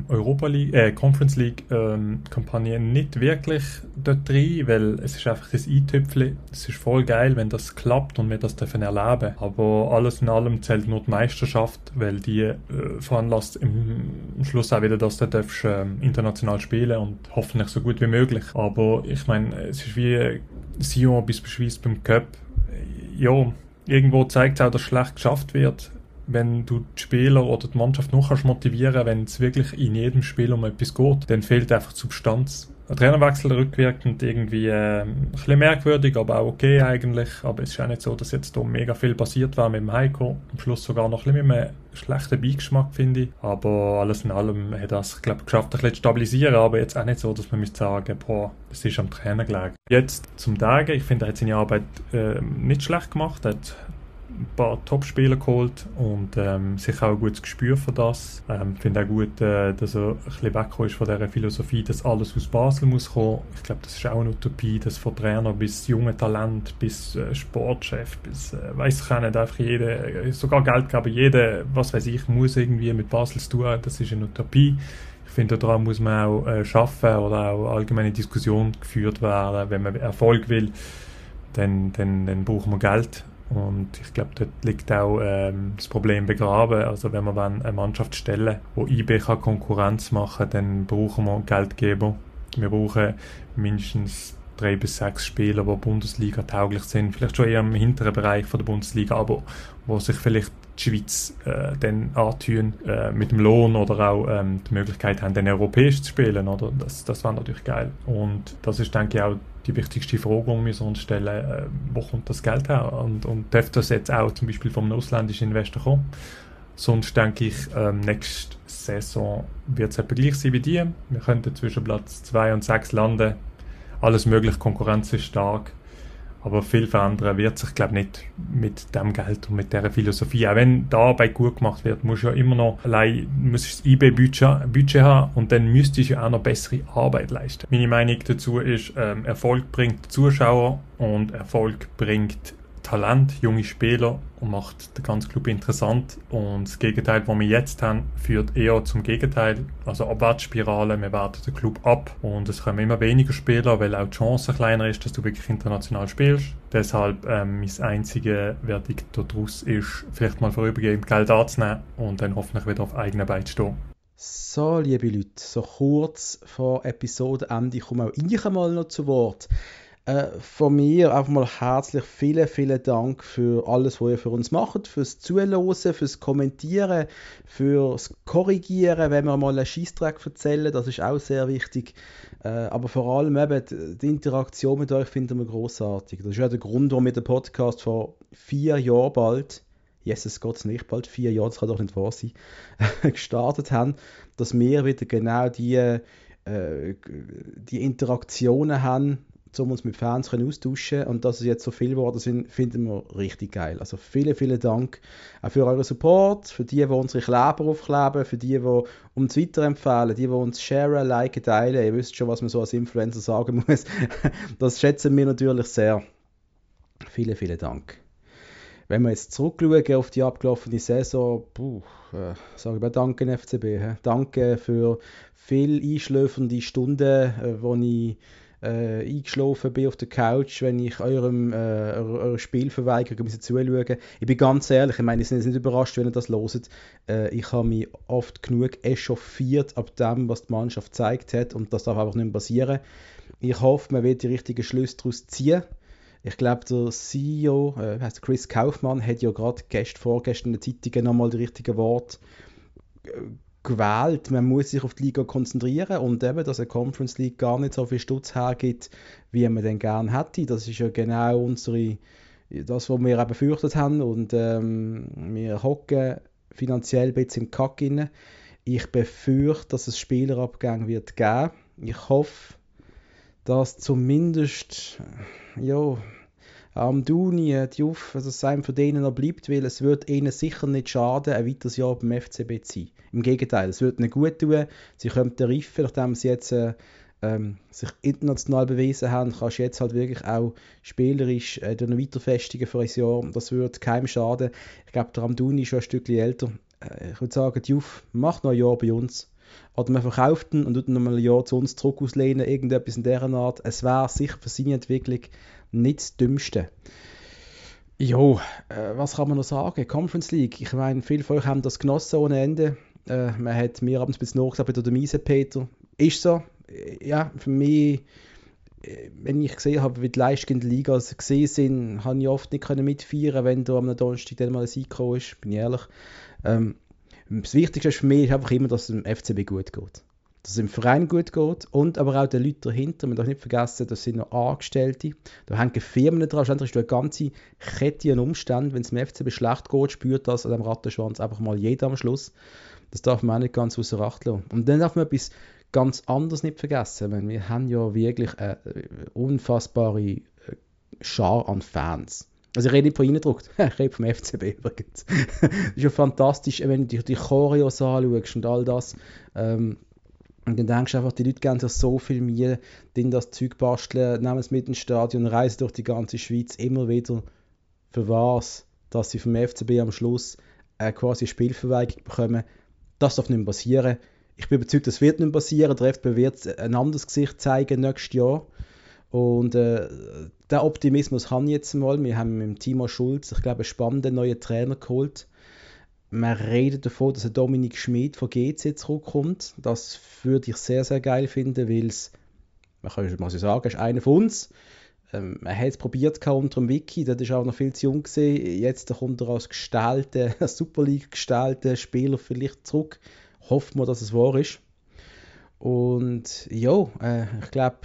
Europa League, äh, Conference League ähm, Kampagne nicht wirklich dort rein, weil es ist einfach das i-Tüpfchen. Es ist voll geil, wenn das klappt und wir das dürfen erleben. Aber alles in allem zählt nur die Meisterschaft, weil die äh, veranlasst im Schluss auch wieder, dass du darfst, äh, international spielen und hoffentlich so gut wie möglich. Aber ich meine, es ist wie Sion bis beschweißt beim Cup. Ja, irgendwo zeigt es auch, dass schlecht geschafft wird wenn du die Spieler oder die Mannschaft noch kannst motivieren, wenn es wirklich in jedem Spiel um etwas geht, dann fehlt einfach Substanz. Ein Trainerwechsel rückwirkend irgendwie äh, ein bisschen merkwürdig, aber auch okay eigentlich. Aber es ist auch nicht so, dass jetzt da mega viel passiert war mit dem Heiko. Am Schluss sogar noch ein bisschen mit einem schlechten Beigeschmack, finde ich. Aber alles in allem hat er es, glaube geschafft, ein bisschen zu stabilisieren. Aber jetzt auch nicht so, dass man müsste sagen, boah, das ist am Trainer gelegen. Jetzt zum Tagen. Ich finde, er hat seine Arbeit äh, nicht schlecht gemacht. Er hat ein paar Top-Spieler geholt und ähm, sicher auch ein gutes Gespür für das. Ich ähm, finde auch gut, äh, dass er ein bisschen weggekommen ist von dieser Philosophie, dass alles aus Basel muss kommen. Ich glaube, das ist auch eine Utopie, dass von Trainer bis junge Talent, bis äh, Sportchef, bis, äh, weiß ich auch nicht, einfach jeder, äh, sogar Geldgeber, jeder, was weiß ich, muss irgendwie mit Basel zu tun haben. Das ist eine Utopie. Ich finde, daran muss man auch äh, schaffen oder auch allgemeine Diskussion geführt werden, wenn man Erfolg will dann, dann, dann braucht man Geld Und ich glaube, dort liegt auch ähm, das Problem begraben. Also wenn wir eine Mannschaft stellen, wo IB kann Konkurrenz machen dann brauchen wir Geldgeber. Wir brauchen mindestens drei bis sechs Spieler, die Bundesliga tauglich sind. Vielleicht schon eher im hinteren Bereich von der Bundesliga, aber wo sich vielleicht die Schweiz äh, dann antun äh, mit dem Lohn oder auch ähm, die Möglichkeit haben, dann europäisch zu spielen. Oder? Das, das wäre natürlich geil. Und das ist, denke ich, auch die wichtigste Frage, die wir uns stellen, äh, wo kommt das Geld her? Und, und darf das jetzt auch zum Beispiel vom ausländischen Investor kommen? Sonst denke ich, ähm, nächste Saison wird es etwa gleich sein wie die. Wir könnten zwischen Platz 2 und 6 landen. Alles möglich, Konkurrenz ist stark. Aber viel verändern wird sich, glaube ich, nicht mit dem Geld und mit dieser Philosophie. Auch wenn da Arbeit gut gemacht wird, muss ja immer noch allein muss das IB-Budget Budget haben und dann müsste ich ja auch noch bessere Arbeit leisten. Meine Meinung dazu ist, ähm, Erfolg bringt Zuschauer und Erfolg bringt Talent, junge Spieler und macht den ganzen Club interessant. Und das Gegenteil, was wir jetzt haben, führt eher zum Gegenteil, also Abwärtsspirale. Wir werten den Club ab und es kommen immer weniger Spieler, weil auch die Chance kleiner ist, dass du wirklich international spielst. Deshalb ähm, mein einziger Verdikt daraus ist, vielleicht mal vorübergehend Geld anzunehmen und dann hoffentlich wieder auf eigenen zu stehen. So, liebe Leute, so kurz vor Episodeende komme auch ich einmal noch zu Wort. Äh, von mir einfach mal herzlich vielen, vielen Dank für alles, was ihr für uns macht, fürs Zuhören, fürs Kommentieren, fürs Korrigieren, wenn wir mal einen Scheißdreck erzählen, das ist auch sehr wichtig. Äh, aber vor allem eben die Interaktion mit euch finden wir großartig. Das ist ja der Grund, warum wir den Podcast vor vier Jahren bald Jesus Gott nicht bald vier Jahre, das kann doch nicht wahr sein, [LAUGHS] gestartet haben, dass wir wieder genau die, äh, die Interaktionen haben, um uns mit Fans austauschen und dass es jetzt so viel geworden sind, finden wir richtig geil. Also vielen, vielen Dank auch für euren Support, für die, die unsere Kleber aufkleben, für die, die uns weiterempfehlen, die, die uns sharen, liken, teilen. Ihr wisst schon, was man so als Influencer sagen [LAUGHS] muss. das schätzen wir natürlich sehr. Vielen, vielen Dank. Wenn wir jetzt zurückschauen auf die abgelaufene Saison, puh, äh, sage ich mal Danke FCB. He. Danke für viele einschläfernde Stunden, äh, wo ich äh, eingeschlafen bin auf der Couch, wenn ich eurem äh, eure, Spielverweigerung zuschauen Ich bin ganz ehrlich, ich meine, ich bin jetzt nicht überrascht, wenn ihr das loset. Äh, ich habe mich oft genug echauffiert ab dem, was die Mannschaft gezeigt hat und das darf einfach nicht mehr passieren. Ich hoffe, man wird die richtigen Schlüsse daraus ziehen. Ich glaube, der CEO, äh, heißt Chris Kaufmann, hat ja gerade gestern, vorgestern in den Zeitungen nochmal die richtigen Worte äh, gewählt. Man muss sich auf die Liga konzentrieren und eben, dass eine Conference League gar nicht so viel Stutz hergibt, wie man den gerne hätte. Das ist ja genau unsere, das, was wir auch befürchtet haben und ähm, wir hocken finanziell ein bisschen im Kack rein. Ich befürchte, dass es Spielerabgänge wird geben. Ich hoffe, dass zumindest ja, am Duni, die auf, also es einem von denen noch bleibt, weil es wird ihnen sicher nicht schaden, ein weiteres Jahr beim FCB zu sein. Im Gegenteil, es wird ihnen gut tun. Sie können reifen, nachdem sie jetzt äh, ähm, sich international bewiesen haben, kannst du jetzt halt wirklich auch spielerisch äh, noch weiter festigen für ein Jahr. Das wird keinem schaden. Ich glaube, der Amduni ist schon ein Stückchen älter. Äh, ich würde sagen, Juf, mach noch ein Jahr bei uns. Oder man verkauft ihn und tut noch mal ein Jahr zu uns zurück auslehnen, irgendetwas in dieser Art. Es wäre sicher für seine Entwicklung nicht das Dümmste. Jo, äh, was kann man noch sagen? Conference League. Ich meine, viele von euch haben das genossen ohne Ende. Äh, man hat mir abends bis nachgesagt bei der Miese Peter. Ist so. Äh, ja, für mich, äh, wenn ich gesehen habe, wie die Leistungen in der Liga gesehen sind, habe ich oft nicht mitfeiern wenn da am Donnerstag dann mal ein Sieg ist, bin ich ehrlich. Ähm, das Wichtigste für mich ist einfach immer, dass es dem FCB gut geht. Dass es dem Verein gut geht und aber auch den Leuten dahinter. Man darf nicht vergessen, das sind noch Angestellte. Da hängen Firmen dran. Schlussendlich ist eine ganze Kette an Umständen. Wenn es dem FCB schlecht geht, spürt das an dem Rattenschwanz einfach mal jeder am Schluss. Das darf man auch nicht ganz außer Acht lassen. Und dann darf man etwas ganz anderes nicht vergessen. Meine, wir haben ja wirklich eine unfassbare äh, Schar an Fans. Also ich rede nicht von Eindruck, [LAUGHS] ich rede vom FCB übrigens. [LAUGHS] das ist ja fantastisch, wenn du die Choreos anschaust und all das. Ähm, und dann denkst du einfach, die Leute geben sich so viel Mühe, denen das Zeug basteln, nehmen es mit ins Stadion, reisen durch die ganze Schweiz, immer wieder für was, dass sie vom FCB am Schluss äh, quasi Spielverweigerung bekommen. Das darf nicht mehr passieren. Ich bin überzeugt, das wird nicht mehr passieren. Der FCB wird ein anderes Gesicht zeigen nächstes Jahr. Und äh, der Optimismus ich jetzt mal. Wir haben mit Timo Schulz, ich glaube, einen spannenden neuen Trainer geholt. Man redet davon, dass Dominik Schmid von GC zurückkommt. Das würde ich sehr, sehr geil finden, weil es, man kann mal so sagen, ist einer von uns. Ähm, er hat es probiert unter dem Wiki, das ist auch noch viel zu jung gewesen. Jetzt kommt er als gestellte, [LAUGHS] Super League gestellte Spieler vielleicht zurück. Hoffen wir, dass es wahr ist. Und ja, äh, ich glaube,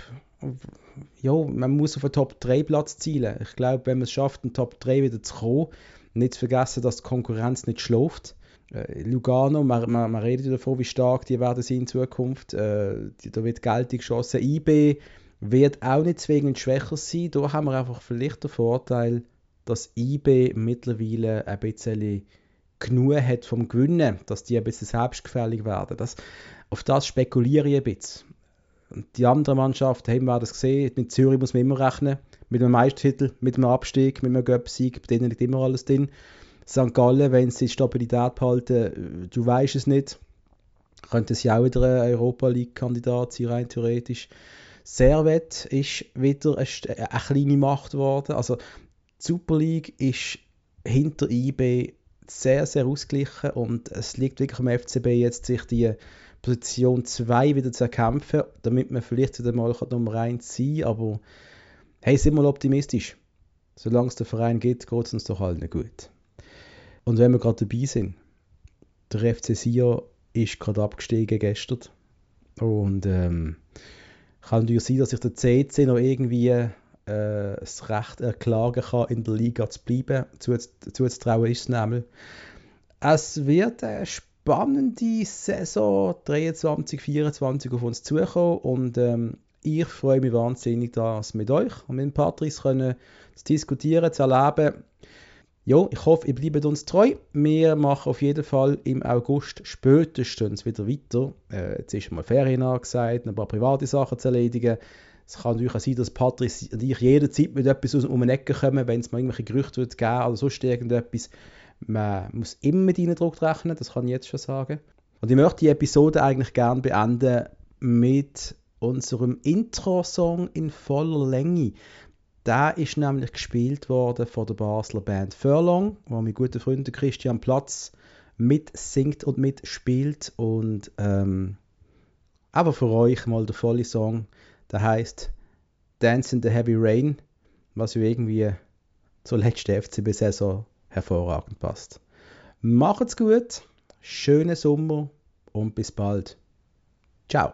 man muss auf einen Top-3-Platz zielen. Ich glaube, wenn man es schafft, einen Top-3 wieder zu kommen, nicht zu vergessen, dass die Konkurrenz nicht schläft. Äh, Lugano, man, man, man, redet davon, wie stark die werden sein in Zukunft. Äh, da wird Geld geschossen. IB wird auch nicht zwingend schwächer sein. Da haben wir einfach vielleicht den Vorteil, dass IB mittlerweile ein bisschen genug hat vom Gewinnen, dass die ein bisschen selbstgefällig werden. Das, auf das spekuliere ich ein bisschen. Die andere Mannschaft, haben wir das gesehen, mit Zürich muss man immer rechnen, mit einem Meistertitel, mit einem Abstieg, mit einem Göpsieg, bei denen liegt immer alles drin. St. Gallen, wenn sie Stabilität behalten, du weißt es nicht, könnte sie auch wieder ein Europa League-Kandidat sein, rein theoretisch. Servet ist wieder eine, eine kleine Macht geworden. Also die Super League ist hinter IB sehr, sehr ausgeglichen und es liegt wirklich am FCB jetzt, sich die Position 2 wieder zu erkämpfen, damit man vielleicht wieder mal Nummer 1 sein kann. Aber hey, sind wir optimistisch. Solange es den Verein gibt, geht es uns doch allen gut. Und wenn wir gerade dabei sind, der FC Sia ist gerade abgestiegen gestern. Und ähm, kann natürlich sein, dass sich der CC noch irgendwie äh, das Recht erklagen kann, in der Liga zu bleiben. Zuzutrauen ist es nämlich. Es wird eine spannende Saison 23, 24 auf uns zukommen und ähm, ich freue mich wahnsinnig, das mit euch und mit Patrice können zu diskutieren, zu erleben. Ja, ich hoffe, ihr bleibt uns treu. Wir machen auf jeden Fall im August spätestens wieder weiter. Äh, jetzt ist mal Ferien angesagt, ein paar private Sachen zu erledigen. Es kann natürlich auch sein, dass Patrice und ich jederzeit mit etwas um eine Ecke kommen, wenn es mal irgendwelche Gerüchte wird geben oder sonst irgendetwas. Man muss immer mit Eindruck rechnen, das kann ich jetzt schon sagen. Und ich möchte die Episode eigentlich gerne beenden mit unserem Intro-Song in voller Länge. Der ist nämlich gespielt worden von der Basler Band Furlong, wo mein guter Freund Christian Platz mitsingt und mitspielt. Und ähm, aber für euch mal der volle Song, der heißt Dance in the Heavy Rain, was irgendwie zur letzten FCB-Saison hervorragend passt. Macht's gut, schönen Sommer und bis bald. Ciao.